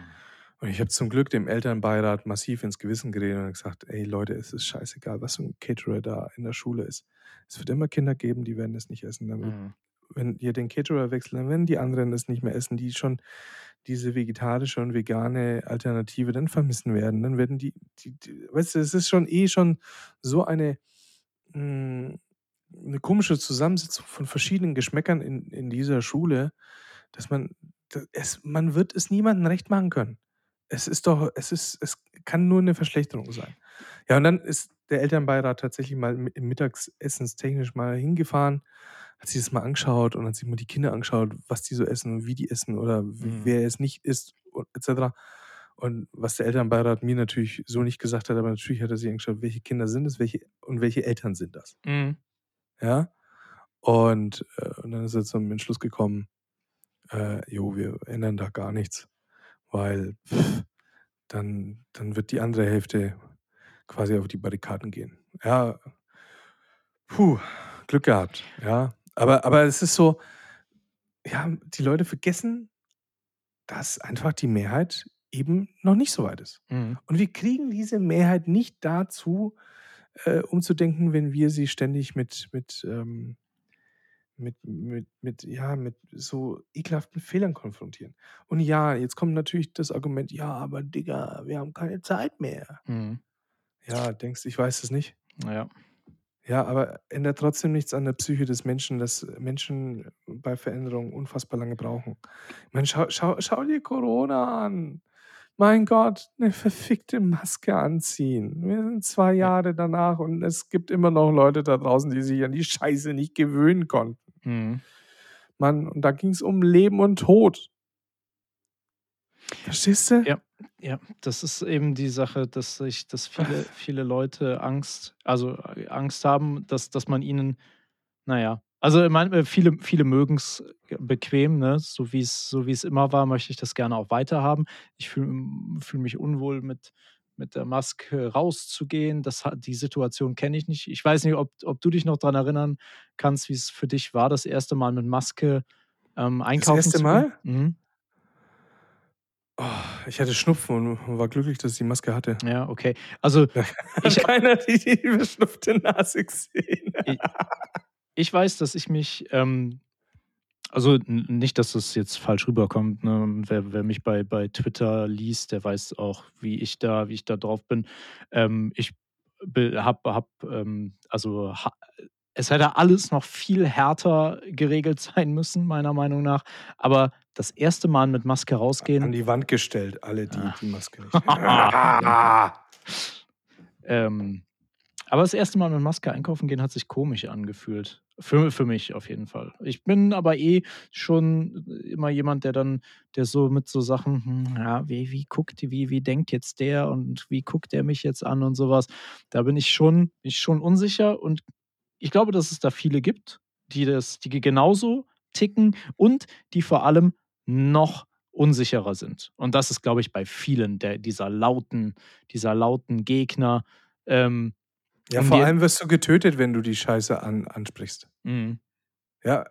Und ich habe zum Glück dem Elternbeirat massiv ins Gewissen geredet und gesagt: „Ey Leute, es ist scheißegal, was für 'n Caterer da in der Schule ist. Es wird immer Kinder geben, die werden das nicht essen. Mhm. wenn ihr den Caterer wechselt, dann werden die anderen das nicht mehr essen, die schon diese vegetarische und vegane Alternative dann vermissen werden. Dann werden die die die weißt du, es ist schon eh schon so eine hm, 'ne komische Zusammensetzung von verschiedenen Geschmäckern in in dieser Schule, dass man es man wird es niemandem recht machen können. Es ist doch es ist es kann nur 'ne Verschlechterung sein. Ja, und dann ist der Elternbeirat tatsächlich mal mi mittagsessenstechnisch mal hingefahren, hat sich das mal angeschaut und hat sich mal die Kinder angeschaut, was die so essen und wie die essen oder Mhm. wer es nicht isst und et cetera. Und was der Elternbeirat mir natürlich so nicht gesagt hat, aber natürlich hat er sich angeschaut, welche Kinder sind es, welche und welche Eltern sind das? Mhm. Ja? Und, äh, und dann ist er zum Entschluss gekommen, äh: „Jo, wir ändern da gar nichts, weil dann dann wird die andere Hälfte quasi auf die Barrikaden gehen.“ Ja. Puh, Glück gehabt, ja. Aber aber es ist so ja, die Leute vergessen, dass einfach die Mehrheit eben noch nicht so weit ist. Mhm. Und wir kriegen diese Mehrheit nicht dazu, äh, umzudenken, wenn wir sie ständig mit mit, ähm mit mit mit ja, mit so ekelhaften Fehlern konfrontieren. Und ja, jetzt kommt natürlich das Argument: „Ja, aber Digga, wir haben keine Zeit mehr.“ Mhm. Ja, denkst du, ich weiß das nicht? Ja. Ja, aber ändert trotzdem nichts an der Psyche des Menschen, dass Menschen bei Veränderungen unfassbar lange brauchen. Ich meine, schau schau schau dir Corona an. Mein Gott, 'ne verfickte Maske anziehen. Wir sind 2 Ja. Jahre danach und es gibt immer noch Leute da draußen, die sich an die Scheiße nicht gewöhnen konnten. Mhm. Mann, und da ging's um Leben und Tod. Verstehst du? Ja, ja, das ist eben die Sache, dass sich dass viele viele Leute Angst also, Angst haben, dass dass man ihnen na ja, also, meine, viele viele mögen's bequem, ne? So wie's so wie's immer war, möchte ich das gerne auch weiterhaben. Ich fühle m fühle mich unwohl, mit mit der Maske rauszugehen. Das die Situation kenne ich nicht. Ich weiß nicht, ob ob du dich noch dran erinnern kannst, wie's für dich war, das 1. Mal mit Maske, ähm, Das einkaufen 1. zu gehen? Mal? Mhm. Oh, ich hatte Schnupfen und war glücklich, dass ich die Maske hatte. Ja, okay. Also, (laughs) ich (laughs) keiner die die verschnupfte Nase gesehen. I ich weiß, dass ich mich, ähm also, nicht, dass das jetzt falsch rüberkommt, ne? Wer wer mich bei bei Twitter liest, der weiß auch, wie ich da wie ich da drauf bin. Ähm, ich be habe habe, ähm also, ha es hätte alles noch viel härter geregelt (laughs) sein müssen, meiner Meinung nach. Aber das 1. Mal mit Maske A an rausgehen die Wand gestellt, alle, die Ah. die Maske nicht (laughs) Ähm, aber das 1. Mal mit Maske einkaufen gehen hat sich komisch angefühlt. Für für mich auf jeden Fall. Ich bin aber eh schon immer jemand, der dann der so mit so Sachen: „Hm, ja, wie wie guckt wie wie denkt jetzt der und wie guckt der mich jetzt an?“ und so was. Da bin ich schon ich schon unsicher und ich glaube, dass es da viele gibt, die das die genauso ticken und die vor allem noch unsicherer sind. Und das ist, glaube ich, bei vielen der dieser lauten dieser lauten Gegner, ähm, Ja, vor allem wirst du getötet, wenn du die Scheiße an ansprichst. Mhm. Ja,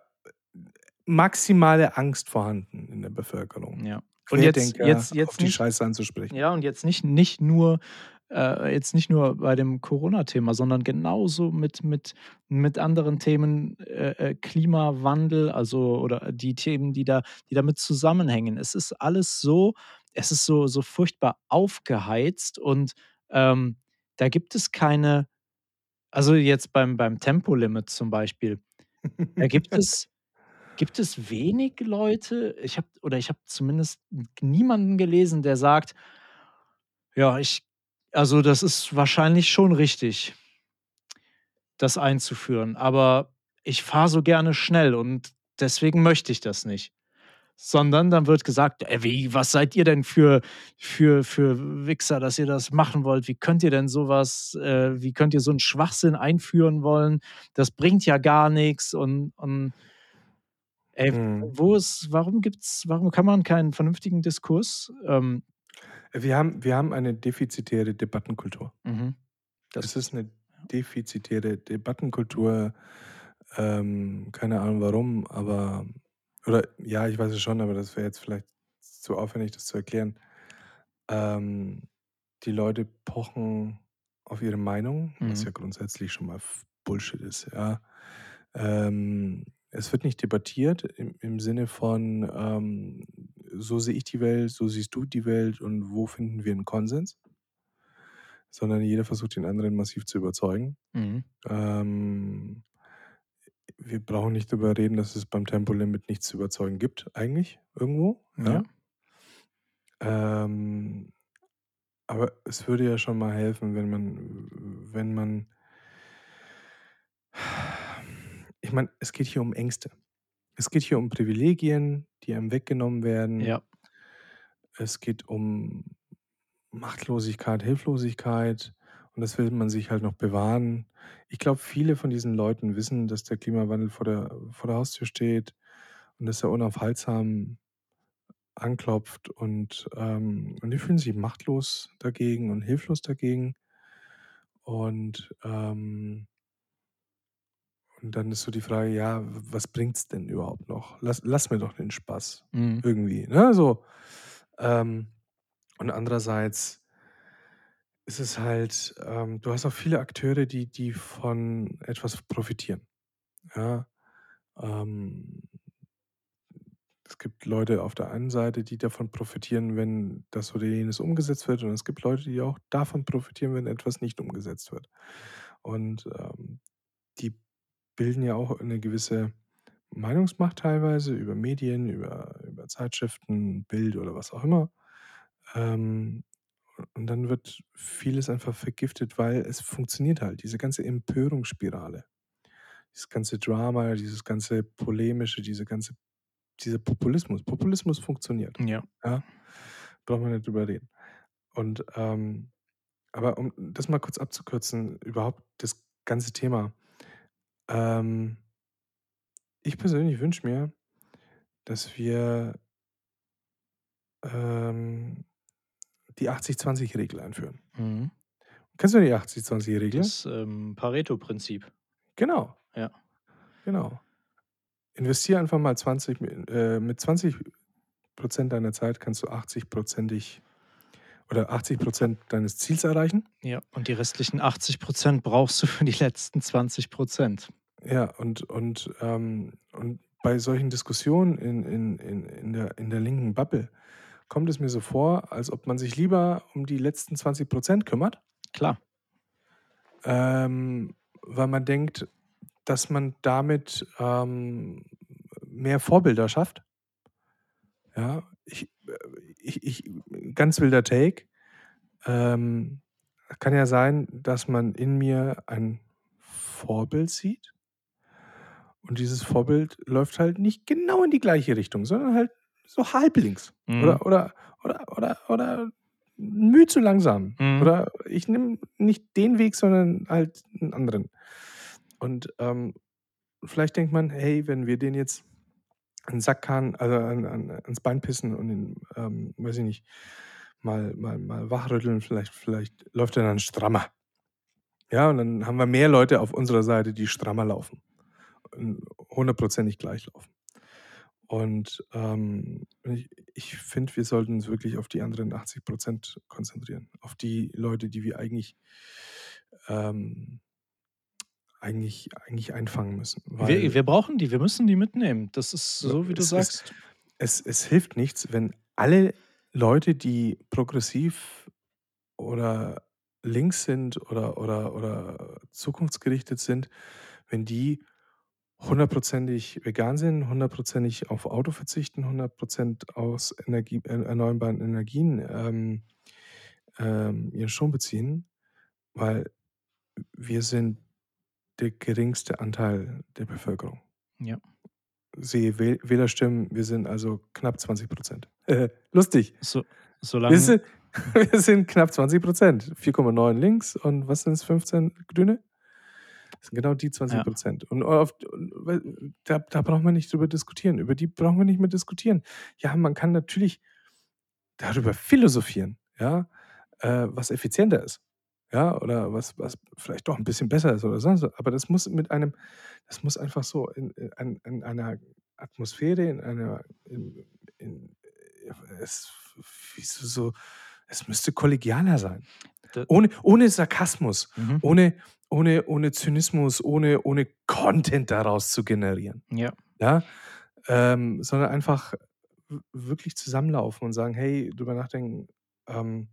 maximale Angst vorhanden in der Bevölkerung. Ja. Und jetzt Querdenker jetzt auf jetzt die nicht Scheiße anzusprechen. ja, und jetzt nicht nicht nur äh, jetzt nicht nur bei dem Corona-Thema, sondern genauso mit mit mit anderen Themen, äh, äh, Klimawandel, also oder die Themen, die da die damit zusammenhängen. Es ist alles so es ist so so furchtbar aufgeheizt und, ähm, da gibt es keine also, jetzt beim beim Tempolimit zum Beispiel, da gibt (laughs) es gibt es wenig Leute ich habe oder ich habe zumindest niemanden gelesen, der sagt: „Ja, ich also, das ist wahrscheinlich schon richtig“ „das einzuführen, aber ich fahre so gerne schnell und deswegen möchte ich das nicht.“ Sondern dann wird gesagt: „Ey, wie was seid ihr denn für für für Wichser, dass ihr das machen wollt? Wie könnt ihr denn so was äh, wie könnt ihr so 'n Schwachsinn einführen wollen? Das bringt ja gar nix“ und und ey, Mhm. wo ist warum gibt's warum kann man keinen vernünftigen Diskurs, ähm Wir haben wir haben eine defizitäre Debattenkultur. Mhm. Es Das ist 'ne defizitäre Debattenkultur. Ähm, keine Ahnung warum, aber oder ja, ich weiß es schon, aber das wäre jetzt vielleicht zu aufwendig, das zu erklären. Ähm, die Leute pochen auf ihre Meinung, was Mhm. ja grundsätzlich schon mal Bullshit ist, ja. Ähm, es wird nicht debattiert im im Sinne von, ähm: „So sehe ich die Welt, so siehst du die Welt und wo finden wir 'n Konsens?“ Sondern jeder versucht, den anderen massiv zu überzeugen. Mhm. Ähm, wir brauchen nicht drüber reden, dass es beim Tempolimit nichts zu überzeugen gibt eigentlich irgendwo, Ja. ja? Ähm, aber es würde ja schon mal helfen, wenn man wenn man ich meine, es geht hier um Ängste. Es geht hier um Privilegien, die einem weggenommen werden. Ja. Es geht um Machtlosigkeit, Hilflosigkeit und das will man sich halt noch bewahren. Ich glaube, viele von diesen Leuten wissen, dass der Klimawandel vor der vor der Haustür steht und dass er unaufhaltsam anklopft und, ähm und die fühlen sich machtlos dagegen und hilflos dagegen. Und, ähm und dann ist so die Frage: „Ja, was bringt's denn überhaupt noch? Lass lass mir doch den Spaß.“ Mhm. Irgendwie, ne, so. Ähm, und andererseits ist es halt ähm, du hast auch viele Akteure, die die von etwas profitieren, ja? Ähm es gibt Leute auf der einen Seite, die davon profitieren, wenn das oder jenes umgesetzt wird, und es gibt Leute, die auch davon profitieren, wenn etwas nicht umgesetzt wird. Und, ähm die bilden ja auch 'ne gewisse Meinungsmacht teilweise über Medien, über über Zeitschriften, Bild oder was auch immer. Ähm, und dann wird vieles einfach vergiftet, weil es funktioniert halt, diese ganze Empörungsspirale. Dieses ganze Drama, dieses ganze Polemische, diese ganze dieser Populismus. Populismus funktioniert, Ja. ja? Brauchen wir nicht drüber reden. Und, ähm aber um das mal kurz abzukürzen, überhaupt das ganze Thema. Ähm ich persönlich wünsche mir, dass wir ähm, die 80-20-Regel einführen. Mhm. Kennst du die 80-20-Regel? Das, ähm, Pareto-Prinzip. Genau. Ja. Genau. Investiere einfach mal 20 mi äh, mit 20% deiner Zeit kannst du 80% oder 80% deines Ziels erreichen. Ja, und die restlichen 80% brauchst du für die letzten 20% Ja, und und, ähm und bei solchen Diskussionen in in in in der in der linken Bubble kommt es mir so vor, als ob man sich lieber um die letzten 20% kümmert Klar. ähm, weil man denkt, dass man damit, ähm, mehr Vorbilder schafft. Ja, ich äh, ich ich ganz wilder Take. Ähm, kann ja sein, dass man in mir ein Vorbild sieht und dieses Vorbild läuft halt nicht genau in die gleiche Richtung, sondern halt so halblinks Mhm. oder oder oder oder oder 'n Mühe zu langsam. Mhm. Oder ich nehme nicht den Weg, sondern halt 'n anderen. Und, ähm, vielleicht denkt man: „Hey, wenn wir den jetzt an 'n Sack also an an ans Bein pissen und ihn, ähm, weiß ich nicht, mal mal mal wachrütteln, vielleicht vielleicht läuft er dann strammer.“ Ja, und dann haben wir mehr Leute auf unserer Seite, die strammer laufen und hundertprozentig gleich laufen. Und, ähm, ich ich finde, wir sollten uns wirklich auf die anderen 80% konzentrieren, auf die Leute, die wir eigentlich ähm, eigentlich eigentlich einfangen müssen, Wir wir brauchen die, wir müssen die mitnehmen. Das ist so, wie du es es sagst. es es hilft nichts, wenn alle Leute, die progressiv oder links sind oder oder oder zukunftsgerichtet sind, wenn die hundertprozentig vegan sind, hundertprozentig auf Auto verzichten, 100% aus Energie äh, erneuerbaren Energien, ähm, ähm, ihren Strom beziehen, weil wir sind der geringste Anteil der Bevölkerung. Ja. Wähl Wählerstimmen, wir sind also knapp 20% (laughs) Lustig. So Wir solange sind (laughs) wir sind knapp 20% 4,9 links und was sind's, 15 Grüne? Das sind genau die 20 Ja. Und auf weil da da braucht man nicht drüber diskutieren. Über die brauchen wir nicht mehr diskutieren. Ja, man kann natürlich darüber philosophieren, ja, äh, was effizienter ist, ja, oder was was vielleicht doch 'n bisschen besser ist oder sonst was. Aber das muss mit einem das muss einfach so in in ein in einer Atmosphäre, in einer in in es so so es müsste kollegialer sein. Ohne ohne Sarkasmus, Mhm. ohne ohne ohne Zynismus, ohne ohne Content daraus zu generieren, Ja. ja? Ähm, sondern einfach wirklich zusammenlaufen und sagen: „Hey“, drüber nachdenken, ähm: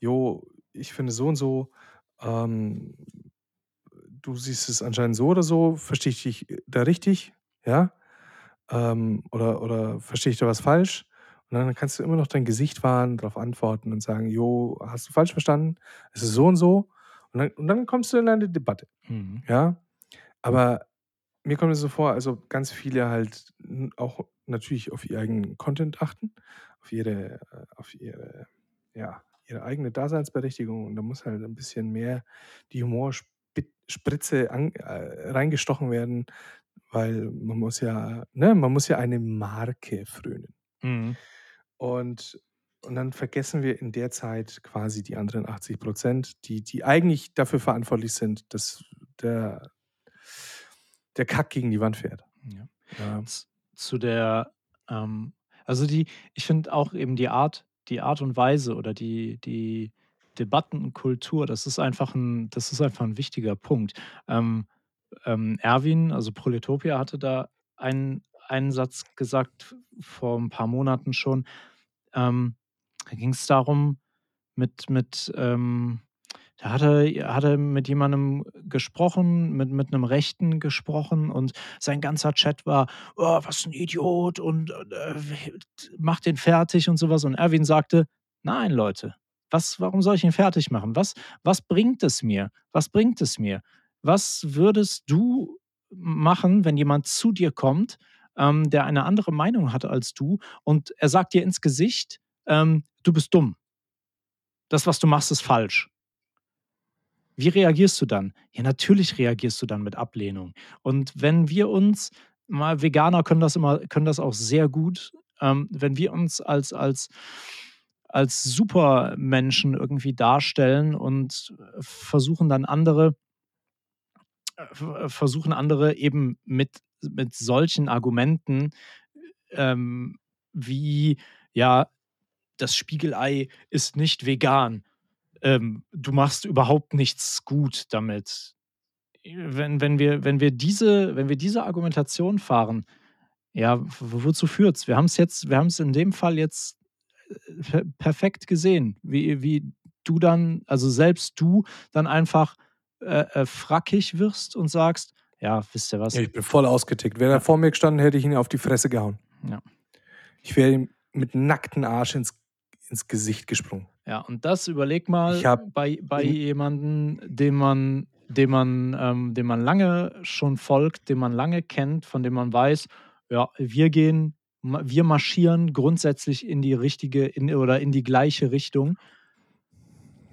„Jo, ich finde so und so, ähm, du siehst es anscheinend so oder so. Verstehe ich dich da richtig, ja? Ähm, oder oder verstehe ich da was falsch?“ Und dann kannst du immer noch dein Gesicht wahren, drauf antworten und sagen: „Jo, hast du falsch verstanden. Es ist so und so.“ Und dann und dann kommst du in eine Debatte, Mhm. ja? Aber mir kommt es so vor, also ganz viele halt auch natürlich auf ihren eigenen Content achten, auf ihre äh, auf ihre ja, ihre eigene Daseinsberechtigung und da muss halt 'n bisschen mehr die Humorspit Spritze an äh, reingestochen werden, weil man muss ja ne, man muss ja eine Marke frönen. Mhm. Und und dann vergessen wir in der Zeit quasi die anderen 80% die die eigentlich dafür verantwortlich sind, dass der der Kack gegen die Wand fährt. Ja. Ja. Zu der, ähm also die ich finde auch eben die Art die Art und Weise oder die die Debattenkultur, das ist einfach 'n das ist einfach 'n wichtiger Punkt. Ähm, ähm, Erwin, also Proletopia, hatte da einen einen Satz gesagt vor 'n paar Monaten schon. Ähm, da ging's darum mit mit, ähm da er, hat er mit jemandem gesprochen, mit, mit einem Rechten gesprochen und sein ganzer Chat war, oh, was ein Idiot und äh, macht den fertig und sowas. Und Erwin sagte, nein, Leute, was, warum soll ich ihn fertig machen? Was, was bringt es mir? Was bringt es mir? Was würdest du machen, wenn jemand zu dir kommt, ähm, der eine andere Meinung hat als du und er sagt dir ins Gesicht, ähm, du bist dumm. Das, was du machst, ist falsch. Wie reagierst du dann? Ja, natürlich reagierst du dann mit Ablehnung. Und wenn wir uns, mal Veganer können das immer, können das auch sehr gut, ähm, wenn wir uns als, als, als Supermenschen irgendwie darstellen und versuchen dann andere, äh, versuchen andere eben mit, mit solchen Argumenten ähm, wie, ja, das Spiegelei ist nicht vegan ähm, du machst überhaupt nichts gut damit. Wenn, wenn, wir, wenn, wir diese, wenn wir diese Argumentation fahren, ja, wozu führt's? Wir haben es jetzt, wir haben es in dem Fall jetzt äh, perfekt gesehen, wie, wie du dann, also selbst du dann einfach äh, äh, frackig wirst und sagst, ja, wisst ihr was? Ich bin voll ausgetickt. Wäre er vor mir gestanden, hätte ich ihn auf die Fresse gehauen. Ja. Ich wäre ihm mit nacktem Arsch ins, ins Gesicht gesprungen. Ja, und das überleg mal bei, bei jemandem, dem man, dem, man, ähm, dem man lange schon folgt, dem man lange kennt, von dem man weiß, ja, wir gehen, wir marschieren grundsätzlich in die richtige in, oder in die gleiche Richtung.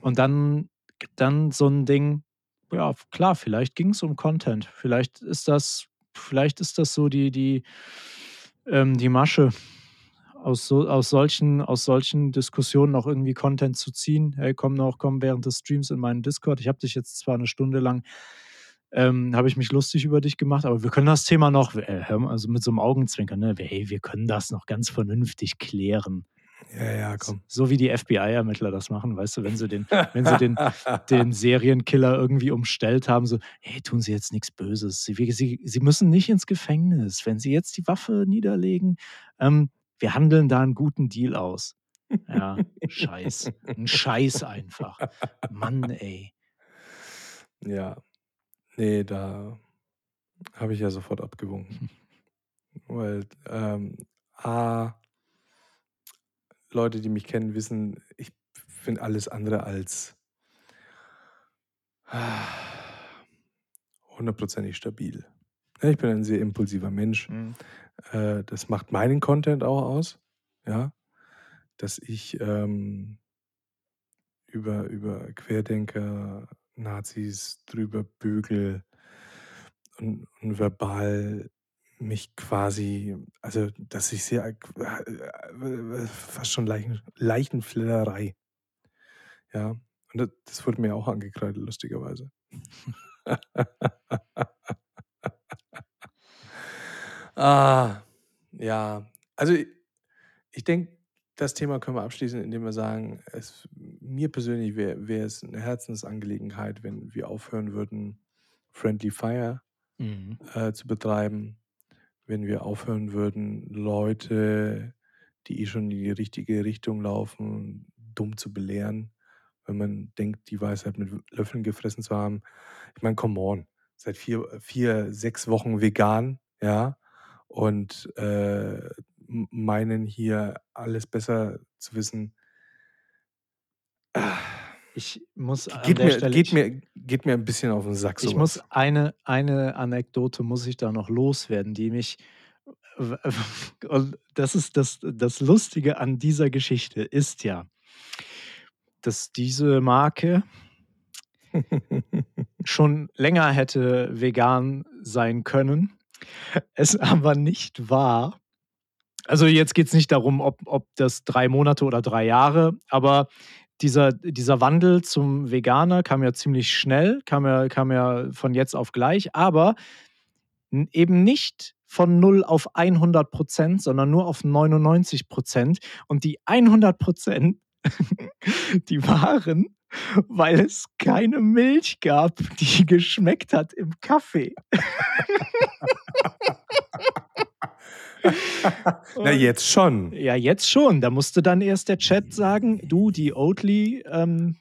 Und dann, dann so ein Ding, ja, klar, vielleicht ging es um Content. Vielleicht ist das, vielleicht ist das so die, die, ähm, die Masche aus, so, aus, solchen, aus solchen Diskussionen auch irgendwie Content zu ziehen. Hey, komm noch, komm während des Streams in meinen Discord. Ich habe dich jetzt zwar eine Stunde lang, ähm, habe ich mich lustig über dich gemacht, aber wir können das Thema noch, äh, also mit so einem Augenzwinkern, ne? hey, wir können das noch ganz vernünftig klären. Ja, ja, komm. So wie die FBI-Ermittler das machen, weißt du, wenn sie den, wenn sie den, (laughs) den Serienkiller irgendwie umstellt haben, so, hey, tun Sie jetzt nichts Böses. Sie, sie, sie müssen nicht ins Gefängnis. Wenn Sie jetzt die Waffe niederlegen, ähm, wir handeln da einen guten Deal aus. Ja, Scheiß. (laughs) Ein Scheiß einfach. Mann, ey. Ja. Nee, da habe ich ja sofort abgewunken. (laughs) Weil, ähm, A, Leute, die mich kennen, wissen, ich finde alles andere als (sighs) hundertprozentig stabil. Ich bin ein sehr impulsiver Mensch. Mhm. Äh, das macht meinen Content auch aus, ja, dass ich ähm, über, über Querdenker, Nazis drüber bügel und, und verbal mich quasi, also dass ich sehr, äh, fast schon Leichen, Leichenflirerei. Ja, und das, das wurde mir auch angekreidet, lustigerweise. (laughs) Ah, ja. Also ich denke, das Thema können wir abschließen, indem wir sagen, es, mir persönlich wäre wär es eine Herzensangelegenheit, wenn wir aufhören würden, Friendly Fire mhm. äh, zu betreiben, wenn wir aufhören würden, Leute, die eh schon in die richtige Richtung laufen, dumm zu belehren, wenn man denkt, die Weisheit mit Löffeln gefressen zu haben. Ich meine, come on, seit vier, vier, sechs Wochen vegan, ja, und äh, meinen hier alles besser zu wissen. Ich muss geht mir, Stelle, geht, mir, geht mir ein bisschen auf den Sack. Sowas. Ich muss eine, eine Anekdote muss ich da noch loswerden, die mich und das ist das, das Lustige an dieser Geschichte ist ja, dass diese Marke (laughs) schon länger hätte vegan sein können es aber nicht war. Also jetzt geht es nicht darum, ob, ob das drei Monate oder drei Jahre, aber dieser, dieser Wandel zum Veganer kam ja ziemlich schnell, kam ja, kam ja von jetzt auf gleich, aber eben nicht von 0 auf 100 Prozent, sondern nur auf 99 Prozent. Und die 100 Prozent, (laughs) die waren, weil es keine Milch gab, die (laughs) geschmeckt hat im Kaffee. (laughs) Na, jetzt schon. Ja, jetzt schon. Da musste dann erst der Chat sagen, du, die Oatly ähm,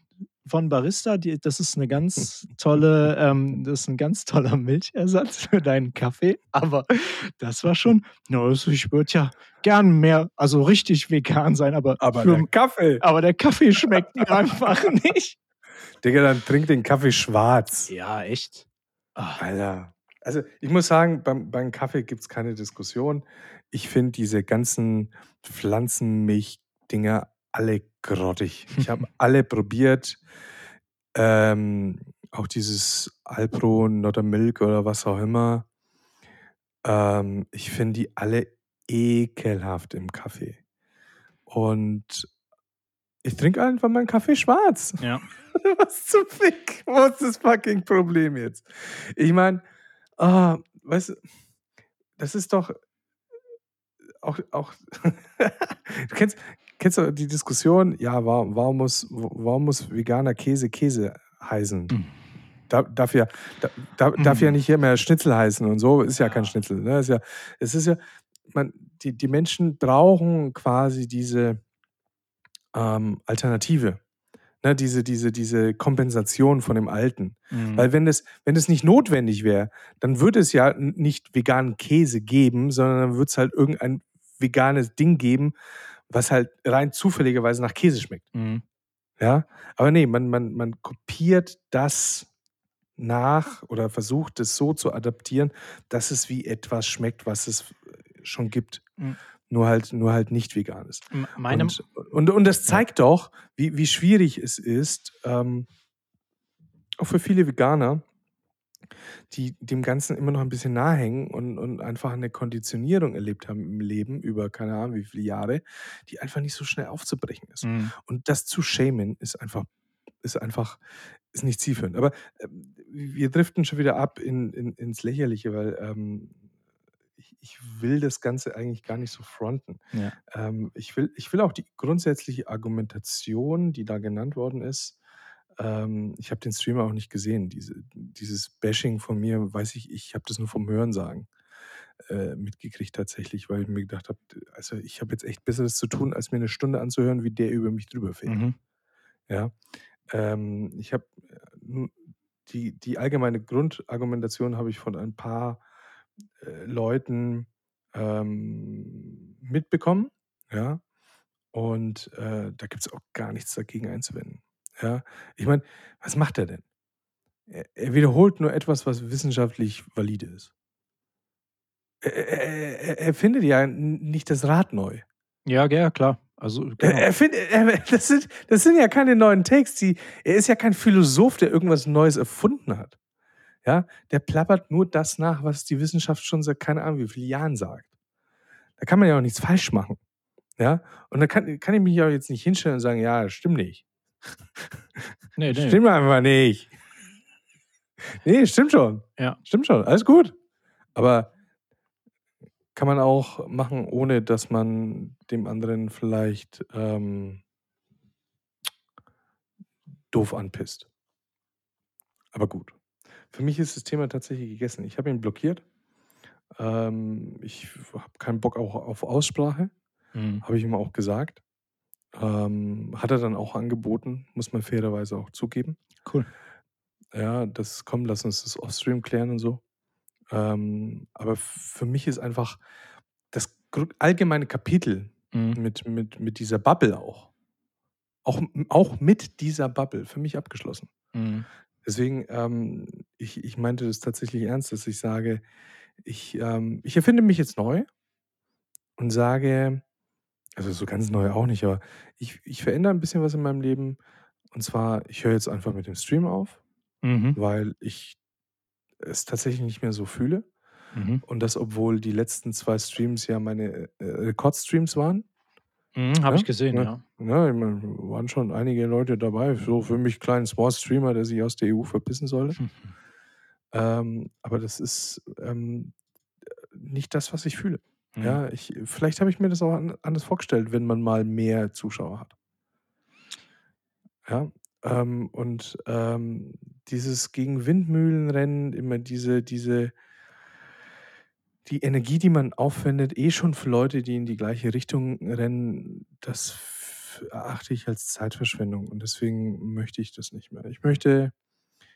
von Barista, die, das ist eine ganz tolle, ähm, das ist ein ganz toller Milchersatz für deinen Kaffee. Aber das war schon, no, also ich würde ja gern mehr, also richtig vegan sein, aber, Aber für, der Kaffee. aber der Kaffee schmeckt mir einfach (laughs) nicht. Digga, dann trink den Kaffee schwarz. Ja, echt. Ah, Alter. Also ich muss sagen, beim, beim Kaffee gibt es keine Diskussion. Ich finde diese ganzen Pflanzenmilch-Dinger alle grottig. (laughs) Ich habe alle probiert. Ähm, auch dieses Alpro, Not Milk oder was auch immer. Ähm, ich finde die alle ekelhaft im Kaffee. Und ich trinke einfach meinen Kaffee schwarz. ja. (laughs) Was zum Fick? Wo ist das fucking Problem jetzt? Ich meine, ah, weißt du, das ist doch auch, auch (laughs) du kennst, kennst du die Diskussion, ja, warum, warum, muss, warum muss veganer Käse Käse heißen? Mhm. Da, darf, ja, da, da, darf ja Mhm. nicht hier mehr Schnitzel heißen und so, ist ja, kein Ja. Schnitzel. Ne? Ist ja, es ist ja, man, die, die Menschen brauchen quasi diese ähm, Alternative. Ne, diese, diese, diese Kompensation von dem Alten. Mhm. Weil wenn es, wenn es nicht notwendig wäre, dann würde es ja nicht veganen Käse geben, sondern dann würde es halt irgendein veganes Ding geben, was halt rein zufälligerweise nach Käse schmeckt. Mhm. Ja, aber nee, man, man, man kopiert das nach oder versucht es so zu adaptieren, dass es wie etwas schmeckt, was es schon gibt. Mhm. Nur halt, nur halt nicht vegan ist. M- Meine, Und, und, und das zeigt doch, wie, wie schwierig es ist, ähm, auch für viele Veganer, die dem Ganzen immer noch ein bisschen nahe hängen und, und einfach eine Konditionierung erlebt haben im Leben über keine Ahnung wie viele Jahre, die einfach nicht so schnell aufzubrechen ist. Mhm. Und das zu shamen ist einfach, ist einfach, ist nicht zielführend. Aber ähm, wir driften schon wieder ab in, in, ins Lächerliche, weil ähm, ich, ich will das Ganze eigentlich gar nicht so fronten. Ja. Ähm, ich, will, ich will auch die grundsätzliche Argumentation, die da genannt worden ist, ähm, ich habe den Stream auch nicht gesehen. Diese, dieses Bashing von mir, weiß ich, ich habe das nur vom Hörensagen äh, mitgekriegt tatsächlich, weil ich mir gedacht habe, also ich habe jetzt echt Besseres zu tun, als mir eine Stunde anzuhören, wie der über mich drüber fährt. Mhm. Ja. Ähm, ich habe die, die allgemeine Grundargumentation habe ich von ein paar äh, Leuten ähm, mitbekommen. Ja. Und äh, da gibt es auch gar nichts dagegen einzuwenden. Ja. Ich meine, was macht er denn? Er, er wiederholt nur etwas, was wissenschaftlich valide ist. Er, er, er, findet ja nicht das Rad neu. ja, ja, klar. Also, genau. er find, (laughs) das, sind, das sind ja keine neuen Takes. Die, er ist ja kein Philosoph, der irgendwas Neues erfunden hat. Ja, der plappert nur das nach, was die Wissenschaft schon seit keine Ahnung wie vielen Jahren sagt. Da kann man ja auch nichts falsch machen. Ja, und da kann, kann ich mich auch jetzt nicht hinstellen und sagen, ja, das stimmt nicht. (laughs) nee, nee. Stimmt einfach nicht. Nee, stimmt schon. Ja. Stimmt schon. Alles gut. Aber kann man auch machen, ohne dass man dem anderen vielleicht ähm, doof anpisst. Aber gut. Für mich ist das Thema tatsächlich gegessen. Ich habe ihn blockiert. Ähm, ich habe keinen Bock auch auf Aussprache. Mhm. Habe ich ihm auch gesagt. Ähm, hat er dann auch angeboten, muss man fairerweise auch zugeben. Cool. Ja, das kommt, lass uns das Offstream klären und so. Ähm, aber für mich ist einfach das allgemeine Kapitel Mhm. mit, mit, mit dieser Bubble auch, auch, auch mit dieser Bubble für mich abgeschlossen. Mhm. Deswegen, ähm, ich, ich meinte das tatsächlich ernst, dass ich sage, ich, ähm, ich erfinde mich jetzt neu und sage, also so ganz neu auch nicht, aber ich, ich verändere ein bisschen was in meinem Leben. Und zwar, ich höre jetzt einfach mit dem Stream auf, Mhm. weil ich es tatsächlich nicht mehr so fühle. Mhm. Und das, obwohl die letzten zwei Streams ja meine äh, Rekordstreams waren. Mhm. Habe Ja, ich gesehen, ja. ja. Ja, ich meine, waren schon einige Leute dabei. So für mich kleinen Small Streamer, der sich aus der EU verpissen sollte. Mhm. Ähm, aber das ist ähm, nicht das, was ich fühle. Mhm. Ja, ich, vielleicht habe ich mir das auch an, anders vorgestellt, wenn man mal mehr Zuschauer hat. Ja, ähm, und ähm, dieses gegen Windmühlenrennen, immer diese, diese, die Energie, die man aufwendet, eh schon für Leute, die in die gleiche Richtung rennen, das erachte ich als Zeitverschwendung und deswegen möchte ich das nicht mehr. Ich möchte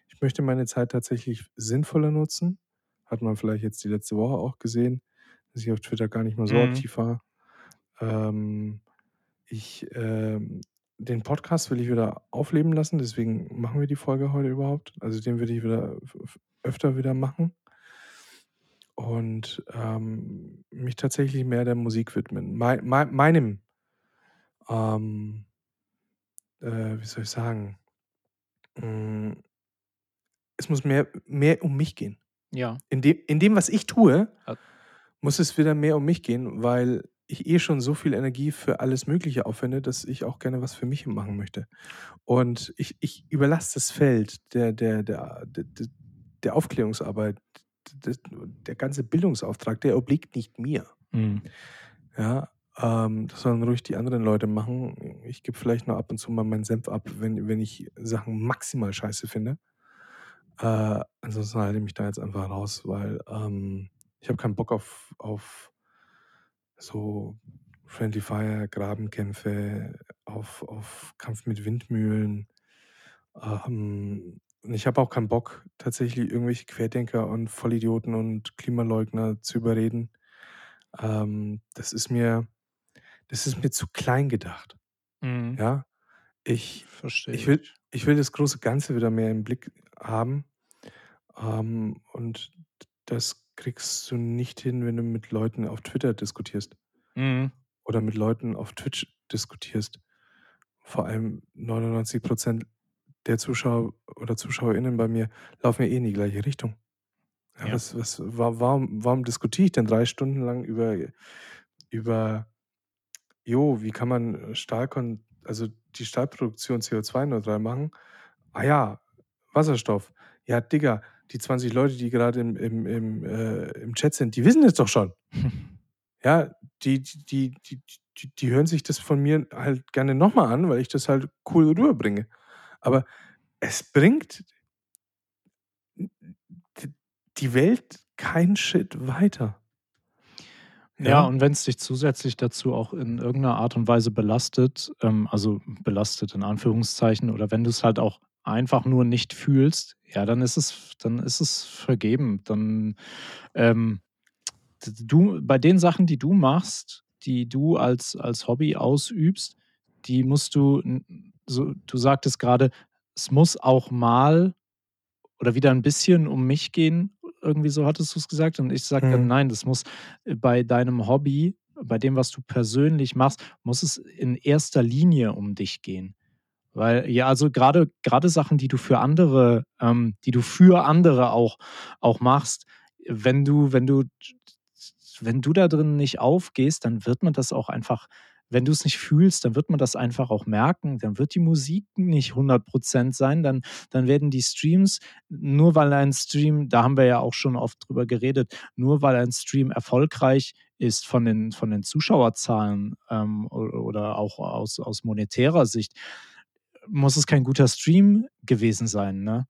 ich möchte meine Zeit tatsächlich sinnvoller nutzen. Hat man vielleicht jetzt die letzte Woche auch gesehen, dass ich auf Twitter gar nicht mal so Mhm. aktiv war. Ähm, ich, ähm den Podcast will ich wieder aufleben lassen, deswegen machen wir die Folge heute überhaupt. Also, den würde ich wieder öfter wieder machen. Und, ähm, mich tatsächlich mehr der Musik widmen. Mei mei meinem ähm äh, wie soll ich sagen? Hm es muss mehr mehr um mich gehen. Ja. In dem in dem, was ich tue, muss es wieder mehr um mich gehen, weil ich eh schon so viel Energie für alles Mögliche aufwende, dass ich auch gerne was für mich machen möchte. Und ich ich überlasse das Feld der der der d d der Aufklärungsarbeit, d d der ganze Bildungsauftrag, der obliegt nicht mir. Mhm. Ja, ähm, das sollen ruhig die anderen Leute machen. Ich gebe vielleicht nur ab und zu mal meinen Senf ab, wenn wenn ich Sachen maximal scheiße finde. Äh, ansonsten halte ich mich da jetzt einfach raus, weil, ähm, ich habe keinen Bock auf auf so Friendly Fire, Grabenkämpfe, auf auf Kampf mit Windmühlen. Ähm, und ich habe auch keinen Bock, tatsächlich irgendwelche Querdenker und Vollidioten und Klimaleugner zu überreden. Ähm, das ist mir das ist mir zu klein gedacht. Mhm. Ja? Ich Verstehe ich will ich. will das große Ganze wieder mehr im Blick haben. Ähm, und das kriegst du nicht hin, wenn du mit Leuten auf Twitter diskutierst. Mhm. Oder mit Leuten auf Twitch diskutierst. Vor allem 99 % der Zuschauer oder ZuschauerInnen bei mir laufen ja eh in die gleiche Richtung. Ja, Ja. was was wa warum warum diskutiere ich denn 3 Stunden lang über über jo, wie kann man Stahl kon also die Stahlproduktion CO2-neutral machen? Ah ja, Wasserstoff. Ja, Digga, die 20 Leute, die gerade im im im, äh im Chat sind, die wissen das doch schon. (laughs) Ja, die die die die die hören sich das von mir halt gerne noch mal an, weil ich das halt cool rüberbringe. Aber es bringt die Welt keinen Schritt weiter. Ja, Ja? und wenn's dich zusätzlich dazu auch in irgend 'ner Art und Weise belastet, ähm, also belastet in Anführungszeichen, oder wenn du's halt auch einfach nur nicht fühlst, ja, dann ist es dann ist es vergeben. Dann, ähm, du bei den Sachen, die du machst, die du als als Hobby ausübst, die musst du so du sagtest grade: „Es muss auch mal oder wieder 'n bisschen um mich gehen“, irgendwie so hattest du's gesagt. Und ich sage dann: Mhm. „Nein, das muss bei deinem Hobby, bei dem, was du persönlich machst, muss es in erster Linie um dich gehen.“ Weil ja, also grade grade Sachen, die du für andere ähm, die du für andere auch auch machst, wenn du wenn du wenn du da drin nicht aufgehst, dann wird man das auch einfach wenn du's nicht fühlst, dann wird man das einfach auch merken. Dann wird die Musik nicht 100 % sein, dann dann werden die Streams nur weil ein Stream da haben wir ja auch schon oft drüber geredet, nur weil ein Stream erfolgreich ist von den von den Zuschauerzahlen, ähm, oder auch aus aus monetärer Sicht, muss es kein guter Stream gewesen sein, ne?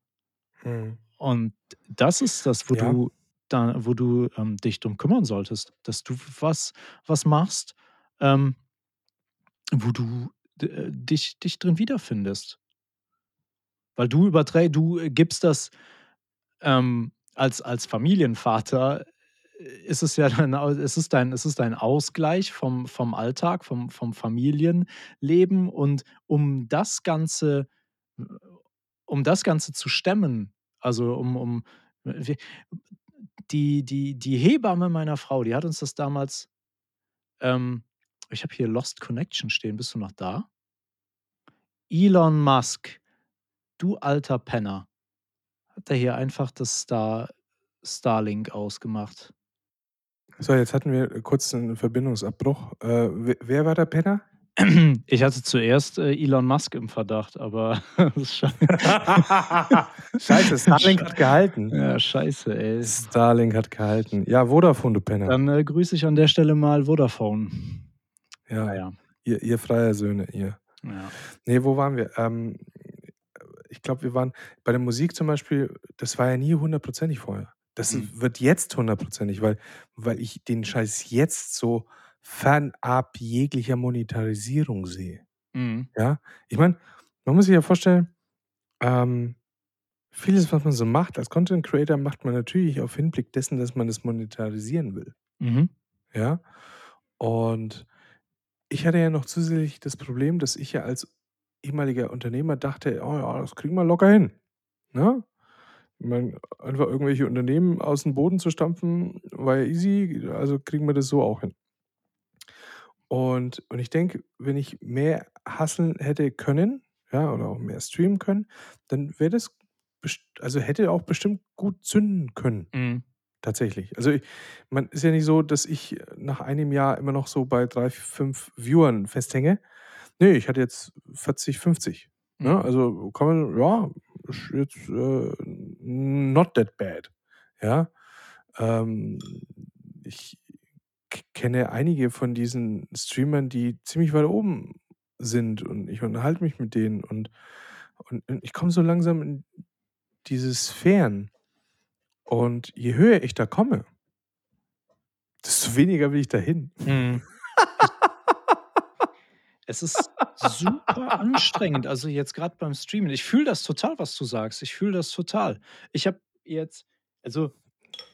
Mhm. Und das ist das, wo Ja. du da wo du, ähm, dich drum kümmern solltest, dass du was was machst, ähm wo du äh, dich dich drin wiederfindest. Weil du überträ du gibst das, ähm, als als Familienvater ist es ja dann es ist dein es dein Ausgleich vom vom Alltag, vom vom Familienleben. Und um das Ganze um das Ganze zu stemmen, also um um w die die die Hebamme meiner Frau, die hat uns das damals ähm, ich habe hier Lost Connection stehen. Bist du noch da? Elon Musk, du alter Penner, hat er hier einfach das Star Starlink ausgemacht. So, jetzt hatten wir kurz 'n Verbindungsabbruch. Äh, we wer war der Penner? (clears throat) Ich hatte zuerst, äh, Elon Musk im Verdacht, aber (laughs) schei (laughs) Scheiße, Starlink hat gehalten. Ja, scheiße, ey. Starlink hat gehalten. Ja, Vodafone, du Penner. Dann, äh, grüße ich an der Stelle mal Vodafone. Ja, Na ja. ihr ihr freier Söhne, ihr. Ja. Ne, wo waren wir? Ähm, ich glaube, wir waren bei der Musik zum Beispiel, das war ja nie hundertprozentig vorher. Das Mhm. wird jetzt hundertprozentig, weil weil ich den Scheiß jetzt so fernab jeglicher Monetarisierung sehe. Mhm. Ja? Ich meine, man muss sich ja vorstellen, ähm, vieles, was man so macht als Content Creator, macht man natürlich auf Hinblick dessen, dass man es monetarisieren will. Mhm. Ja? Und ich hatte ja noch zusätzlich das Problem, dass ich ja als ehemaliger Unternehmer dachte: „Oh ja, das kriegen wir locker hin“, ne? Ich meine, einfach irgendwelche Unternehmen aus dem Boden zu stampfen, war ja easy, also kriegen wir das so auch hin. Und und ich denke, wenn ich mehr hustlen hätte können, ja, oder auch mehr streamen können, dann wäre das also hätte auch bestimmt gut zünden können, Mhm. tatsächlich. Also, ich man ist ja nicht so, dass ich nach einem Jahr immer noch so bei 3, 5 Viewern festhänge. Ne, ich hatte jetzt 40, 50, ne? Mhm. Also, kann man ja, jetzt, äh, not that bad, ja? Ähm, ich kenne einige von diesen Streamern, die ziemlich weit oben sind und ich unterhalte mich mit denen und und und ich komme so langsam in diese Sphären. Und je höher ich da komme desto weniger will ich da hin. Mhm. Es ist super anstrengend, also jetzt grad beim Streamen. Ich fühle das total, was du sagst. Ich fühle das total. Ich habe jetzt also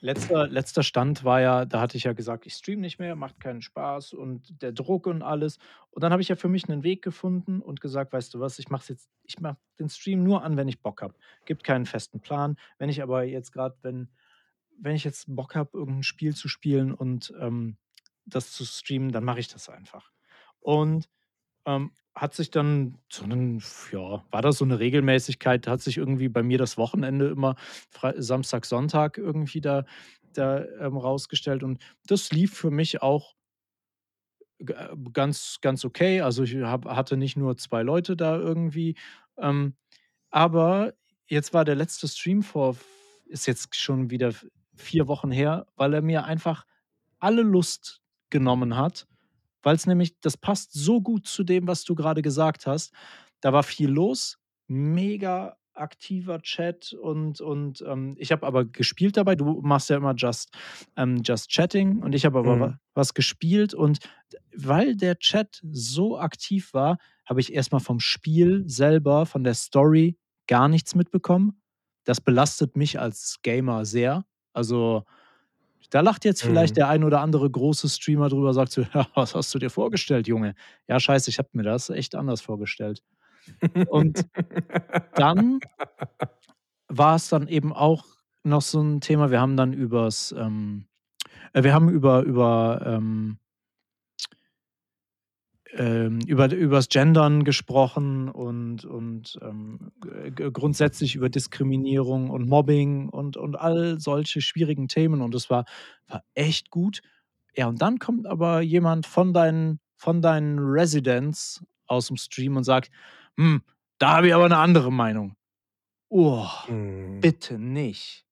letzter letzter Stand war ja da hatte ich ja gesagt: „Ich streame nicht mehr, macht keinen Spaß und der Druck und alles.“ Und dann habe ich ja für mich 'nen Weg gefunden und gesagt: „Weißt du was, ich mache jetzt ich mache den Stream nur an, wenn ich Bock habe. Gibt keinen festen Plan. Wenn ich aber jetzt grad wenn wenn ich jetzt Bock habe, irgend 'n Spiel zu spielen und, ähm, das zu streamen, dann mache ich das einfach.“ Und, ähm, hat sich dann zu 'nen ja, war das so 'ne Regelmäßigkeit, hat sich irgendwie bei mir das Wochenende immer Frei Samstag, Sonntag irgendwie da da, ähm, rausgestellt und das lief für mich auch äh, ganz ganz okay. Also, ich habe hatte nicht nur 2 Leute da irgendwie, ähm, aber jetzt war der letzte Stream vor ist jetzt schon wieder v 4 Wochen her, weil er mir einfach alle Lust genommen hat, weil's nämlich das passt so gut zu dem, was du grade gesagt hast. Da war viel los, mega aktiver Chat und und, ähm, ich habe aber gespielt dabei. Du machst ja immer Just ähm, Just Chatting und ich habe aber Mhm. wa was gespielt und weil der Chat so aktiv war, habe ich erst mal vom Spiel selber, von der Story gar nichts mitbekommen. Das belastet mich als Gamer sehr. Also, da lacht jetzt vielleicht Mhm. der ein oder andere große Streamer drüber, sagt so: (laughs) „Ja, was hast du dir vorgestellt, Junge?“ Ja, scheiße, ich habe mir das echt anders vorgestellt. Und dann war's dann eben auch noch so 'n Thema. Wir haben dann übers, ähm äh, wir haben über über, ähm ähm, über übers Gendern gesprochen und und, ähm, grundsätzlich über Diskriminierung und Mobbing und und all solche schwierigen Themen und das war war echt gut. Ja, und dann kommt aber jemand von deinen von deinen Residents aus'm Stream und sagt: „Hm, da habe ich aber 'ne andere Meinung.“ Oh, Mhm. bitte nicht.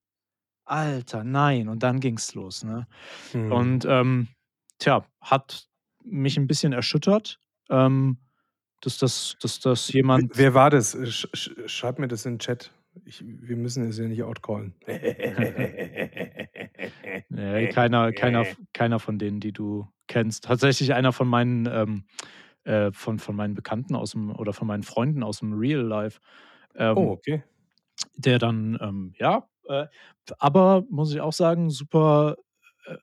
Alter, nein. Und dann ging's los, ne? Mhm. Und, ähm, tja, hat mich 'n bisschen erschüttert, ähm, dass das dass das jemand wer war das? Äh, sch sch schreib mir das in 'n Chat. Ich wir müssen es ja nicht outcallen. (laughs) Ne, keiner keiner keiner von denen, die du kennst. Tatsächlich einer von meinen, ähm, äh von von meinen Bekannten aus'm oder von meinen Freunden aus'm Real Life, Oh, ähm, okay. der dann, ähm, ja, äh aber muss ich auch sagen, super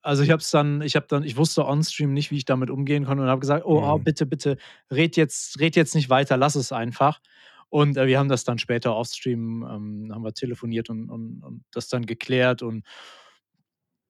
also, ich habe es dann ich habe dann ich wusste on-stream nicht, wie ich damit umgehen konnte und habe gesagt: „Oh, oh, Mhm. bitte, bitte red jetzt red jetzt nicht weiter, lass es einfach.“ Und, äh, wir haben das dann später off-stream ähm, haben wir telefoniert und und und das dann geklärt und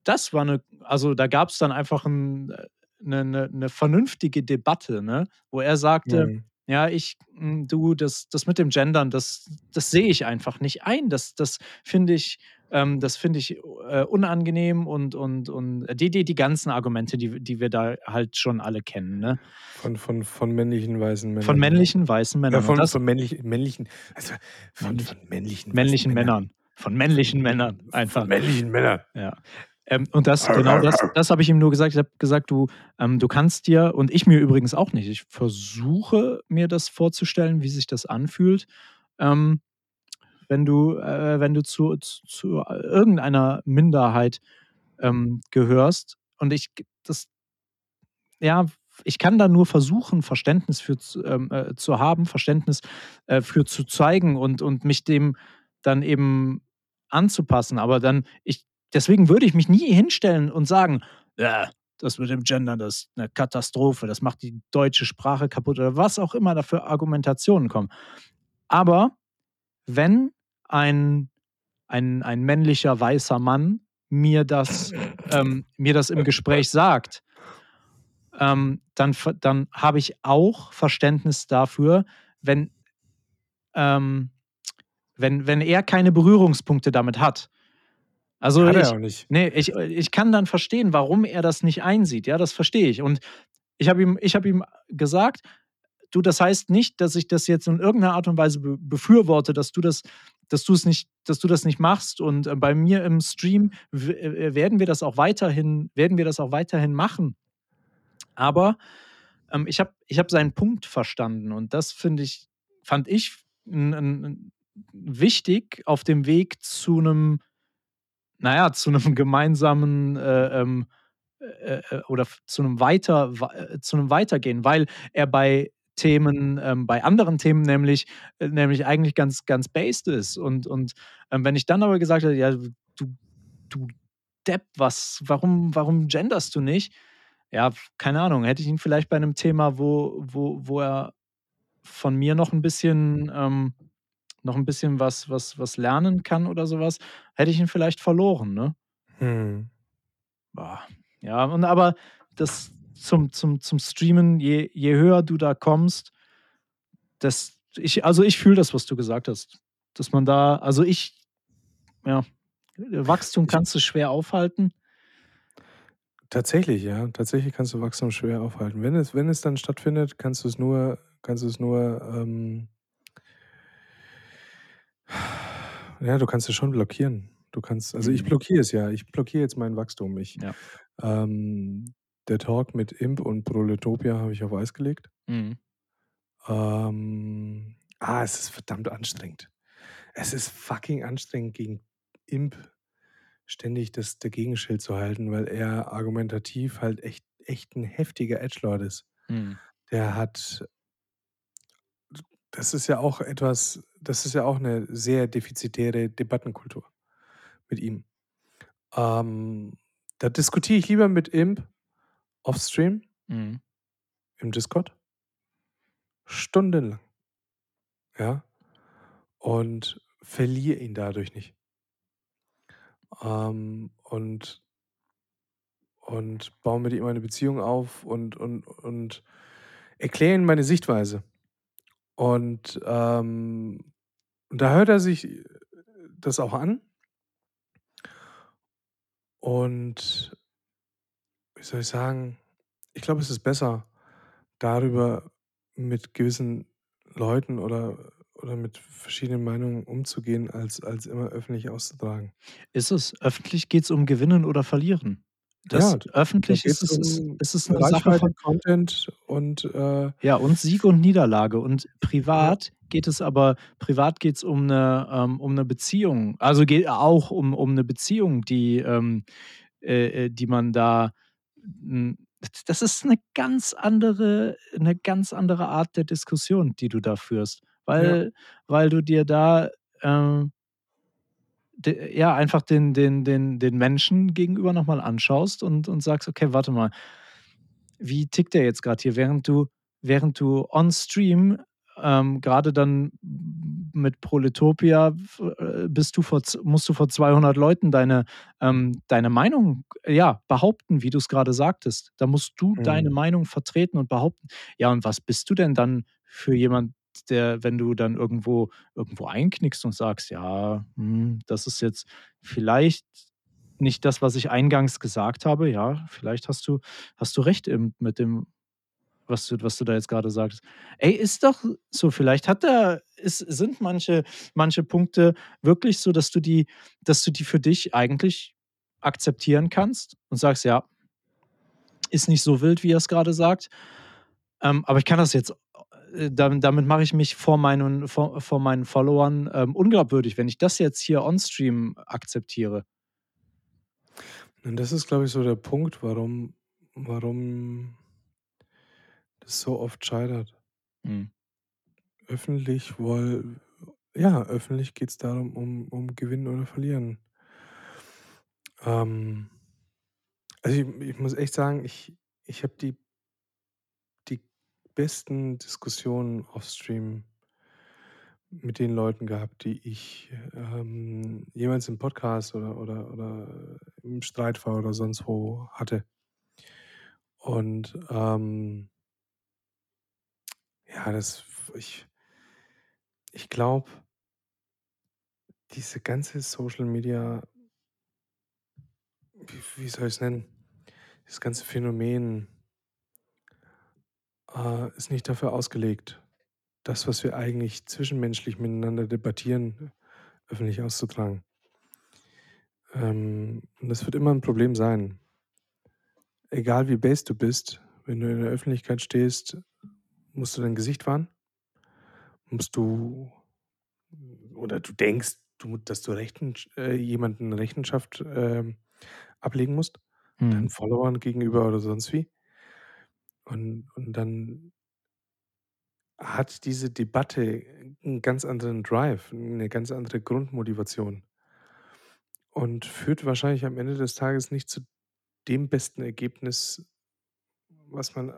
das war 'ne also, da gab's dann einfach 'n äh, 'ne 'ne 'ne vernünftige Debatte, ne, wo er sagte: Mhm. „Ja, ich hm, du, das das mit dem Gendern, das das sehe ich einfach nicht ein. Das das finde ich ähm, das finde ich, äh, unangenehm“ und und und die die die ganzen Argumente, die die wir da halt schon alle kennen, ne? Von von von männlichen weißen Von Männern, ja. männlichen weißen Ja, Männern und von das von männlich männlichen also, von von männlichen männlichen Männern. Männern. Von männlichen Männern Von einfach. männlichen Männern. Ja. Ähm, und das genau das das habe ich ihm nur gesagt. Ich habe gesagt: „Du, ähm, du kannst dir“ und ich mir übrigens auch nicht. Ich versuche, mir das vorzustellen, wie sich das anfühlt, ähm, wenn du äh, wenn du zu z zu irgendeiner Minderheit, ähm, gehörst. Und ich das ja, ich kann da nur versuchen, Verständnis für ähm, äh, zu haben, Verständnis äh, für zu zeigen und, und mich dem dann eben anzupassen. Aber dann, ich, deswegen würde ich mich nie hinstellen und sagen, ja, das mit dem Gendern, das ist eine Katastrophe, das macht die deutsche Sprache kaputt oder was auch immer da für Argumentationen kommen. Aber wenn ein, ein, ein männlicher weißer Mann mir das, ähm, mir das im Gespräch sagt, ähm, dann, dann habe ich auch Verständnis dafür, wenn, ähm, wenn, wenn er keine Berührungspunkte damit hat. Also Hat ich, auch nicht. Nee, ich, ich kann dann verstehen, warum er das nicht einsieht. Ja, das verstehe ich. Und ich habe ihm, hab ihm gesagt, du, das heißt nicht, dass ich das jetzt in irgendeiner Art und Weise be befürworte, dass du das, dass du es nicht, dass du das nicht machst. Und äh, bei mir im Stream äh, werden wir das auch weiterhin, werden wir das auch weiterhin machen. Aber ähm, ich habe ich hab seinen Punkt verstanden und das finde ich, fand ich wichtig auf dem Weg zu einem, naja, zu einem gemeinsamen äh, ähm, äh, äh, oder zu einem weiter, äh, zu einem Weitergehen, weil er bei Themen, ähm, bei anderen Themen nämlich, äh, nämlich eigentlich ganz, ganz based ist. Und, und ähm, wenn ich dann aber gesagt hätte, ja, du, du Depp, was, warum, warum genderst du nicht? Ja, keine Ahnung, hätte ich ihn vielleicht bei einem Thema, wo, wo, wo er von mir noch ein bisschen, ähm, noch ein bisschen was, was, was lernen kann oder sowas, hätte ich ihn vielleicht verloren, ne? Hm. Ja, und aber das, zum, zum, zum Streamen, je, je höher du da kommst, das, ich, also ich fühle das, was du gesagt hast. Dass man da, also ich, ja, Wachstum kannst du schwer aufhalten. Tatsächlich, ja. Tatsächlich kannst du Wachstum schwer aufhalten. Wenn es, wenn es dann stattfindet, kannst du es nur, kannst du es nur, ähm, ja, du kannst es schon blockieren. Du kannst, also ich mhm. blockiere es ja. Ich blockiere jetzt mein Wachstum. Ich, ja. ähm, der Talk mit Imp und Proletopia habe ich auf Eis gelegt. Mhm. Ähm, ah, es ist verdammt anstrengend. Es ist fucking anstrengend, gegen Imp ständig das Dagegenschild zu halten, weil er argumentativ halt echt, echt ein heftiger Edgelord ist. Mhm. Der hat, das ist ja auch etwas, das ist ja auch eine sehr defizitäre Debattenkultur mit ihm. Ähm, da diskutiere ich lieber mit Imp Offstream Mhm. im Discord. Stundenlang. Ja. Und verliere ihn dadurch nicht. Ähm, und und baue mit ihm eine Beziehung auf und und und erkläre ihm meine Sichtweise. Und, ähm, da hört er sich das auch an. Und wie soll ich sagen, ich glaube, es ist besser, darüber mit gewissen Leuten oder, oder mit verschiedenen Meinungen umzugehen, als, als immer öffentlich auszutragen. Ist es? Öffentlich geht es um Gewinnen oder Verlieren. Das ja, öffentlich ist es, um ist es eine Sache von Content und äh, ja und Sieg und Niederlage und privat ja. geht es aber privat geht es um eine ähm, um eine Beziehung also geht auch um um eine Beziehung die ähm, äh, äh die man da das ist eine ganz andere, eine ganz andere Art der Diskussion, die du da führst. Weil, ja. weil du dir da ähm, de, ja einfach den, den, den, den Menschen gegenüber nochmal anschaust und, und sagst, okay, warte mal, wie tickt der jetzt gerade hier, während du, während du on Stream ähm, gerade dann mit Proletopia äh, bist du vor, musst du vor 200 Leuten deine, ähm, deine Meinung ja, behaupten, wie du es gerade sagtest. Da musst du mhm. deine Meinung vertreten und behaupten. Ja, und was bist du denn dann für jemand, der, wenn du dann irgendwo, irgendwo einknickst und sagst, ja, hm, das ist jetzt vielleicht nicht das, was ich eingangs gesagt habe, ja, vielleicht hast du, hast du recht mit dem, was du, was du da jetzt gerade sagst. Ey, ist doch so, vielleicht hat er, ist, sind manche, manche Punkte wirklich so, dass du die, dass du die für dich eigentlich akzeptieren kannst und sagst, ja, ist nicht so wild, wie er es gerade sagt. Ähm, aber ich kann das jetzt, äh, damit, damit mache ich mich vor meinen, vor, vor meinen Followern ähm, unglaubwürdig, wenn ich das jetzt hier on-stream akzeptiere. Und das ist, glaube ich, so der Punkt, warum, warum das so oft scheitert. Mhm. Öffentlich woll ja, öffentlich geht's darum, um um Gewinnen oder Verlieren. Ähm, also, ich ich muss echt sagen, ich ich habe die die besten Diskussionen auf Stream mit den Leuten gehabt, die ich, ähm, jemals im Podcast oder oder oder im Streit war oder sonst wo hatte. Und, ähm ja, das ich ich glaube diese ganze Social Media wie wie soll ich's nennen? Das ganze Phänomen äh, ist nicht dafür ausgelegt, das, was wir eigentlich zwischenmenschlich miteinander debattieren, öffentlich auszutragen. Ähm, und das wird immer 'n Problem sein. Egal wie base du bist, wenn du in der Öffentlichkeit stehst, musst du dein Gesicht wahren. Musst du oder du denkst, du dass du Rechensch äh, jemanden Rechenschaft, ähm, ablegen musst, deinen Mhm. Followern gegenüber oder sonst wie. Und und dann hat diese Debatte 'n ganz anderen Drive, 'ne ganz andere Grundmotivation. Und führt wahrscheinlich am Ende des Tages nicht zu dem besten Ergebnis, was man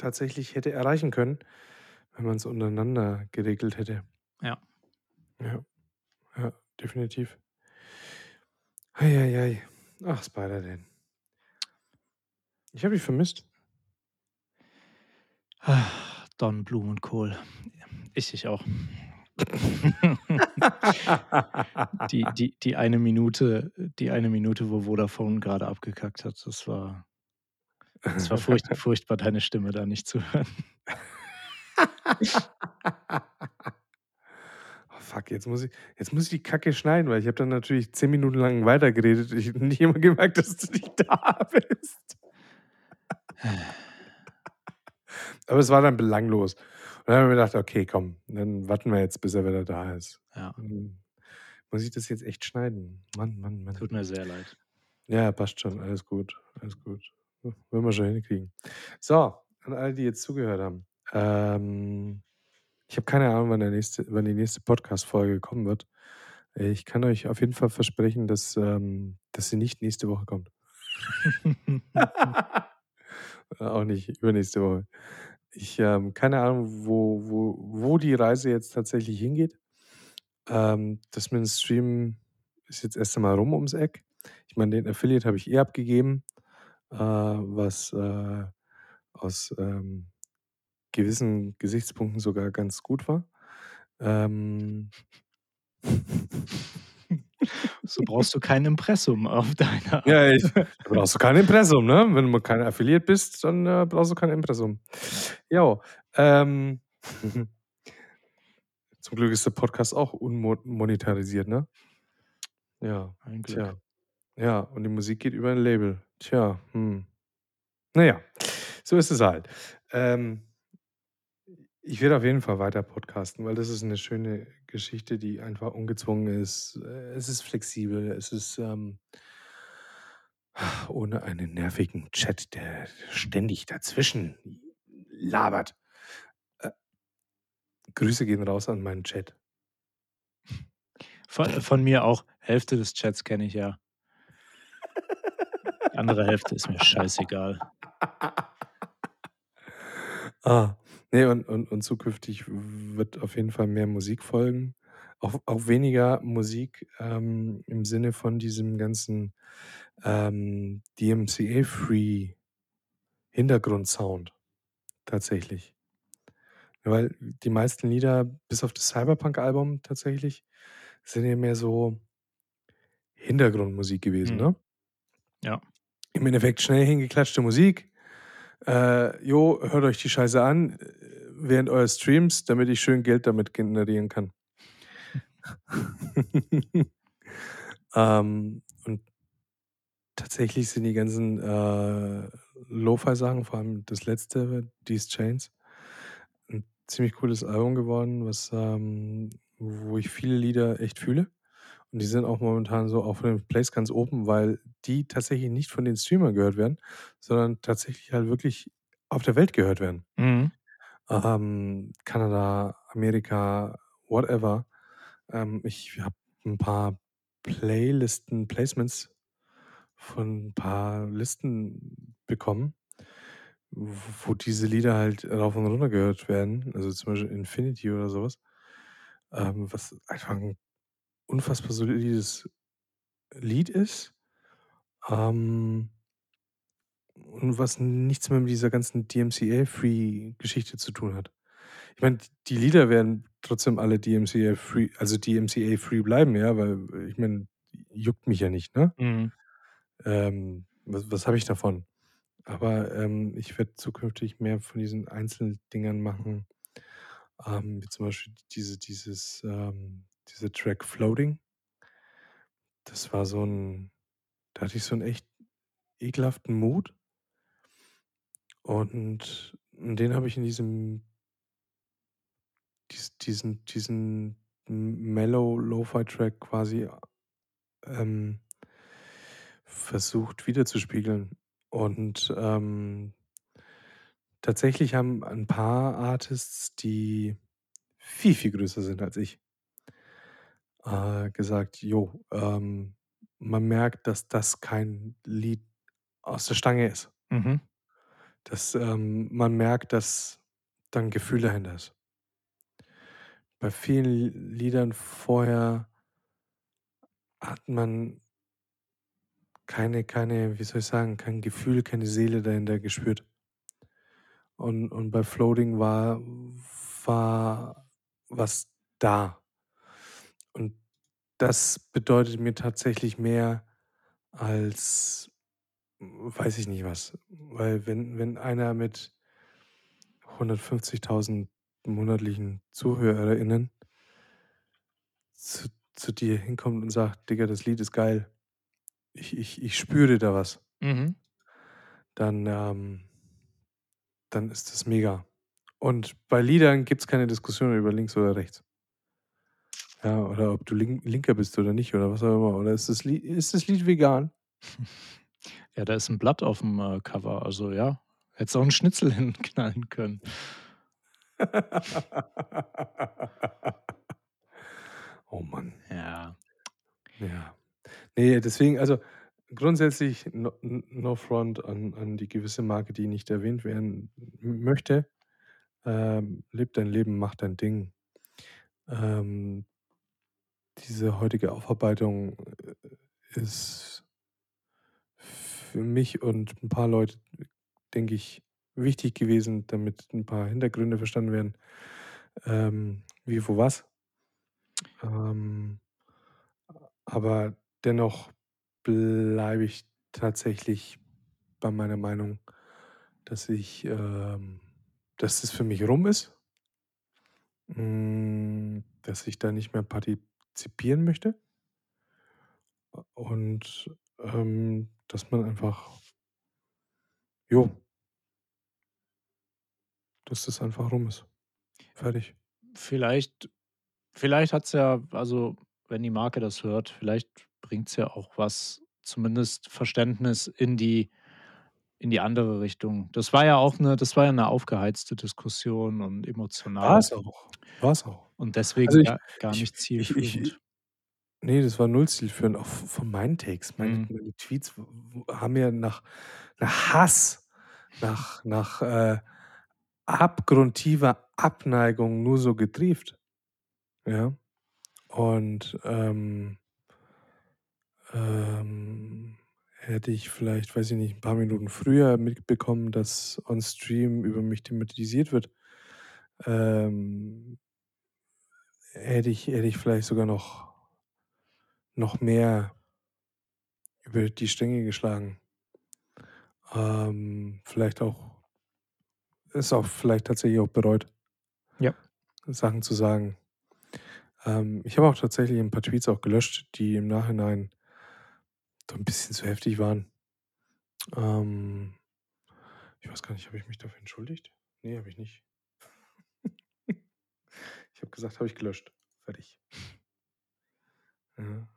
tatsächlich hätte erreichen können, wenn man's untereinander geregelt hätte. Ja. Ja, ja, definitiv. Ei, ei, ei. Ach, Spider-Dan. Ich habe dich vermisst. Don Blumenkohl. Ich dich auch. (laughs) Die die die eine Minute die eine Minute, wo Vodafone grade abgekackt hat, das war das war furcht furchtbar, deine Stimme da nicht zu hören. (laughs) Oh fuck, jetzt muss ich jetzt muss ich die Kacke schneiden, weil ich habe dann natürlich 10 Minuten lang weitergeredet. Ich habe nicht mal gemerkt, dass du nicht da bist. (sighs) Aber es war dann belanglos. Und dann habe ich mir gedacht: „Okay, komm, dann warten wir jetzt, bis er wieder da ist.“ Ja. Hm, muss ich das jetzt echt schneiden? Mann, Mann, Mann. Tut mir sehr leid. Ja, passt schon. Alles gut, alles gut. W werden wir schon hinkriegen. So, an alle, die jetzt zugehört haben. Ähm, ich habe keine Ahnung, wann der nächste wann die nächste Podcast-Folge kommen wird. Ich kann euch auf jeden Fall versprechen, dass, ähm dass sie nicht nächste Woche kommt. (laughs) Auch nicht übernächste Woche. Ich, ähm keine Ahnung, wo wo wo die Reise jetzt tatsächlich hingeht. Ähm, das mit dem Stream ist jetzt erst einmal rum ums Eck. Ich meine, den Affiliate habe ich eh abgegeben, äh, was, äh, aus, ähm, gewissen Gesichtspunkten sogar ganz gut war. Ähm (laughs) So brauchst du kein Impressum auf deiner Ja, ich brauchst du kein Impressum, ne? Wenn du kein Affiliate bist, dann, äh, brauchst du kein Impressum. Jo, ähm (laughs) Zum Glück ist der Podcast auch unmo monetarisiert, ne? Ja, Ein Glück. tja. Ja, und die Musik geht über 'n Label. Tja, hm. Na ja, so ist es halt. Ähm ich werde auf jeden Fall weiter podcasten, weil das ist 'ne schöne Geschichte, die einfach ungezwungen ist. Es ist flexibel, es ist, ähm ohne einen nervigen Chat, der ständig dazwischen labert. Äh Grüße gehen raus an meinen Chat. Von von mir auch. Hälfte des Chats kenne ich ja. Andere Hälfte ist mir scheißegal. (laughs) Ah, ne, und und und zukünftig wird auf jeden Fall mehr Musik folgen. Auch auch weniger Musik, ähm, im Sinne von diesem ganzen, ähm, DMCA-free Hintergrundsound tatsächlich. Weil die meisten Lieder, bis auf das Cyberpunk-Album tatsächlich, sind ja mehr so Hintergrundmusik gewesen, Mhm. ne? Ja. Im Endeffekt schnell hingeklatschte Musik. Äh, jo, hört euch die Scheiße an, äh, während eures Streams, damit ich schön Geld damit generieren kann. (laughs) Ähm, und tatsächlich sind die ganzen, äh, Lo-Fi-Sachen, vor allem das letzte, „These Chains“, 'n ziemlich cooles Album geworden, was, ähm wo ich viele Lieder echt fühle. Und die sind auch momentan so auf den Plays ganz oben, weil die tatsächlich nicht von den Streamern gehört werden, sondern tatsächlich halt wirklich auf der Welt gehört werden. Mhm. Ähm, Kanada, Amerika, whatever. Ähm, ich habe 'n paar Playlisten Placements von 'n paar Listen bekommen, wo diese Lieder halt rauf und runter gehört werden, also zum Beispiel „Infinity“ oder so was, ähm, was einfach 'n unfassbar solides Lied ist, ähm und was nichts mehr mit dieser ganzen DMCA-Free-Geschichte zu tun hat. Ich meine, die Lieder werden trotzdem alle DMCA-Free also DMCA-Free bleiben, ja, weil ich meine, juckt mich ja nicht, ne? Mhm. Ähm, was was habe ich davon? Aber, ähm, ich werde zukünftig mehr von diesen Einzeldingern machen, ähm, wie zum Beispiel diese dieses, ähm dieser Track „Floating“. Das war so 'n da hatte ich so 'n echt ekelhaften Mood. Und den habe ich in diesem dies diesen diesen Mellow Lo-Fi-Track quasi, ähm versucht widerzuspiegeln. Und, ähm tatsächlich haben ein paar Artists, die viel, viel größer sind als ich äh, gesagt: „Jo, ähm, man merkt, dass das kein Lied aus der Stange ist.“ Mhm. Dass, ähm man merkt, dass da 'n Gefühl dahinter ist. Bei vielen Liedern vorher hat man keine keine wie soll ich sagen, kein Gefühl, keine Seele dahinter gespürt. Und und bei „Floating“ war war was da. Das bedeutet mir tatsächlich mehr als weiß ich nicht was. Weil wenn wenn einer mit 150.000 monatlichen ZuhörerInnen zu zu dir hinkommt und sagt: „Digga, das Lied ist geil. Ich ich ich spüre da was.“ Mhm. Dann, ähm dann ist das mega. Und bei Liedern gibt's keine Diskussion über links oder rechts. Ja, oder ob du Lin Linker bist oder nicht oder was auch immer. Oder ist das Lie ist das Lied vegan? (laughs) Ja, da ist 'n Blatt auf'm, äh, Cover, also ja. Hättest auch 'n Schnitzel (laughs) hinknallen können. (laughs) Oh Mann. Ja. Ja. Ne, deswegen also grundsätzlich no no front an an die gewisse Marke, die nicht erwähnt werden möchte. Ähm, lebe dein Leben, mach dein Ding. Ähm diese heutige Aufarbeitung, äh, ist für mich und 'n paar Leute, denke ich, wichtig gewesen, damit 'n paar Hintergründe verstanden werden, ähm, wie, wo, was. Ähm, aber dennoch bleibe ich tatsächlich bei meiner Meinung, dass ich, ähm dass das für mich rum ist. Hm, dass ich da nicht mehr partizipieren möchte. Und, ähm, dass man einfach jo dass das einfach rum ist. Fertig. Vielleicht vielleicht hat's ja also, wenn die Marke das hört, vielleicht bringt's ja auch was, zumindest Verständnis in die in die andere Richtung. Das war ja auch 'ne das war ja 'ne aufgeheizte Diskussion und emotional. War's auch, war's auch. Und Also, deswegen ich ga gar ich nicht ich ich zielführend. ne, das war null zielführend, auch von meinen Takes. Meine Mhm. meine Tweets haben ja nach nach Hass, nach nach, äh, abgrundtiefer Abneigung nur so getrieft, ja? Und, ähm ähm, hätte ich vielleicht, weiß ich nicht, 'n paar Minuten früher mitbekommen, dass on Stream über mich thematisiert wird, ähm hätte ich hätte ich vielleicht sogar noch noch mehr über die Stränge geschlagen. Ähm, vielleicht auch es auch vielleicht tatsächlich auch bereut Ja. Sachen zu sagen. Ähm, ich habe auch tatsächlich 'n paar Tweets auch gelöscht, die im Nachhinein doch 'n bisschen zu heftig waren. Ähm ich weiß gar nicht, habe ich mich dafür entschuldigt? Ne, habe ich nicht. (laughs) Ich habe gesagt: „Habe ich gelöscht.“ Fertig. Ja.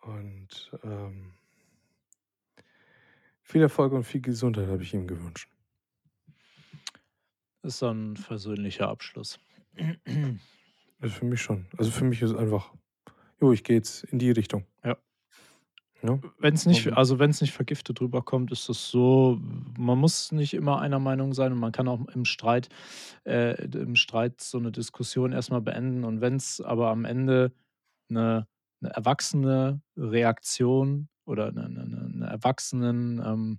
Und, ähm Viel Erfolg und viel Gesundheit habe ich ihm gewünscht. Ist so 'n versöhnlicher Abschluss. Also, für mich schon. Also, für mich ist einfach: „Jo, ich gehe jetzt in die Richtung.“ Ja. Ne? Wenn's nicht Und also, wenn's nicht vergiftet rüberkommt, ist das so man muss nicht immer einer Meinung sein und man kann auch im Streit äh, im Streit so 'ne Diskussion erst mal beenden. Und wenn's aber am Ende 'ne 'ne erwachsene Reaktion oder 'ne 'ne 'ne 'ne erwachsenen, ähm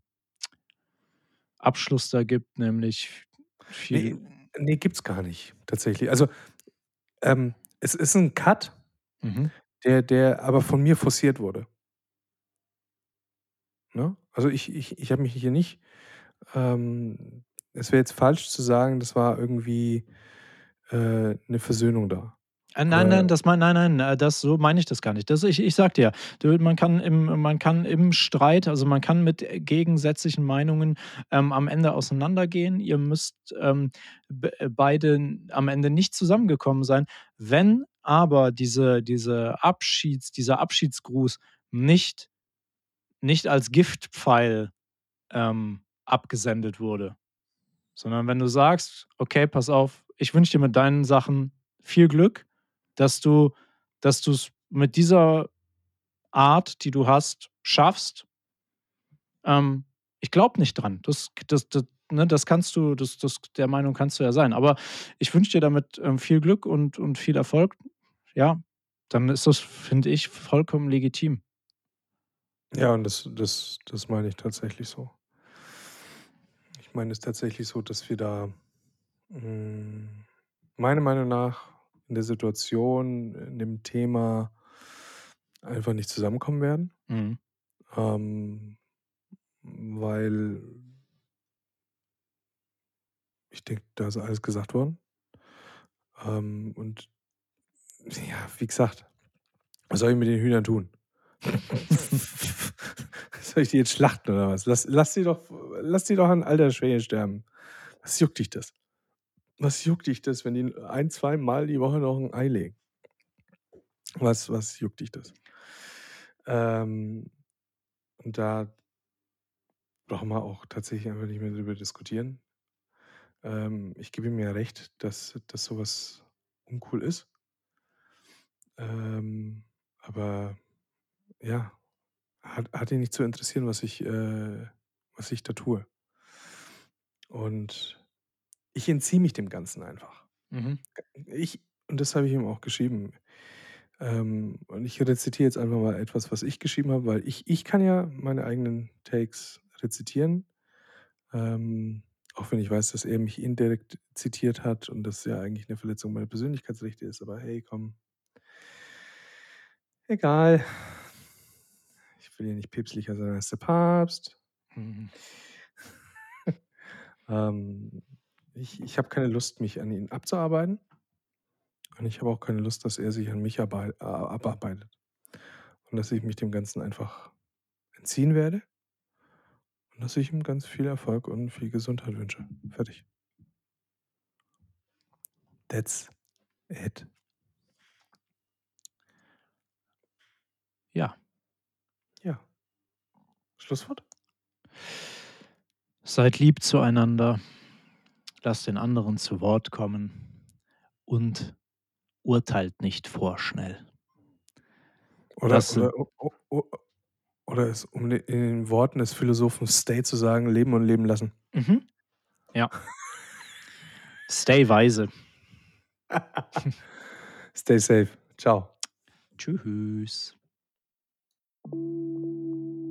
Abschluss da gibt, nämlich viel ne, gibt's gar nicht tatsächlich. Also, ähm, es ist 'n Cut, Mhm. Der der aber von mir forciert wurde. Ne? Also, ich ich ich habe mich hier nicht ähm, es wäre jetzt falsch zu sagen, das war irgendwie, äh, 'ne Versöhnung da. Äh, nein, nein, das mein nein, nein, äh, das so meine ich das gar nicht. Das ich ich sage dir, man kann im man kann im Streit also, man kann mit gegensätzlichen Meinungen, ähm, am Ende auseinandergehen. Ihr müsst, ähm, be beide am Ende nicht zusammengekommen sein. Wenn aber diese diese Abschieds dieser Abschiedsgruß nicht nicht als Giftpfeil, ähm, abgesendet wurde, sondern wenn du sagst: „Okay, pass auf, ich wünsche dir mit deinen Sachen viel Glück, dass du dass du's mit dieser Art, die du hast, schaffst. Ähm, ich glaube nicht dran. Das das das ne, das kannst du das das der Meinung kannst du ja sein. Aber ich wünsche dir damit, ähm, viel Glück und und viel Erfolg.“ Ja, dann ist das, finde ich, vollkommen legitim. Ja, und das das das meine ich tatsächlich so. Ich meine es tatsächlich so, dass wir da, hm, meiner Meinung nach in der Situation, in dem Thema einfach nicht zusammenkommen werden. Mhm. Ähm, weil ich denke, da ist alles gesagt worden. Ähm, und ja, wie gesagt, was soll ich mit den Hühnern tun? (laughs) Soll ich die jetzt schlachten oder was? Lass lass die doch lass die doch an Altersschwäche sterben. Was juckt dich das? Was juckt dich das, wenn die ein zweimal die Woche noch 'n Ei legen? Was was juckt dich das? Ähm, und da brauchen wir auch tatsächlich einfach nicht mehr drüber diskutieren. Ähm, ich gebe ihm ja recht, dass dass so was uncool ist. Ähm, aber ja, hat hat ihn nicht zu interessieren, was ich äh, was ich da tue. Und ich entziehe mich dem Ganzen einfach. Mhm. Ich und das habe ich ihm auch geschrieben. Ähm, und ich rezitiere jetzt einfach mal etwas, was ich geschrieben habe, weil ich ich kann ja meine eigenen Takes rezitieren, ähm, auch wenn ich weiß, dass er mich indirekt zitiert hat und das ja eigentlich 'ne Verletzung meiner Persönlichkeitsrechte ist, aber hey, komm. Egal. Ich will hier nicht päpstlicher sein als der Papst. Mhm. (laughs) Ähm, ich ich habe keine Lust, mich an ihn abzuarbeiten. Und ich habe auch keine Lust, dass er sich an mich a abarbeitet. Und dass ich mich dem Ganzen einfach entziehen werde. Und dass ich ihm ganz viel Erfolg und viel Gesundheit wünsche. Fertig. That's it. Ja. Ja. Schlusswort? Seid lieb zueinander. Lasst den anderen zu Wort kommen und urteilt nicht vorschnell. Oder Das oder oder es um in den Worten des Philosophen Stay zu sagen: „Leben und leben lassen.“ Mhm. Ja. Stay weise. (laughs) Stay safe. Tschau. Tschüss. Thank you.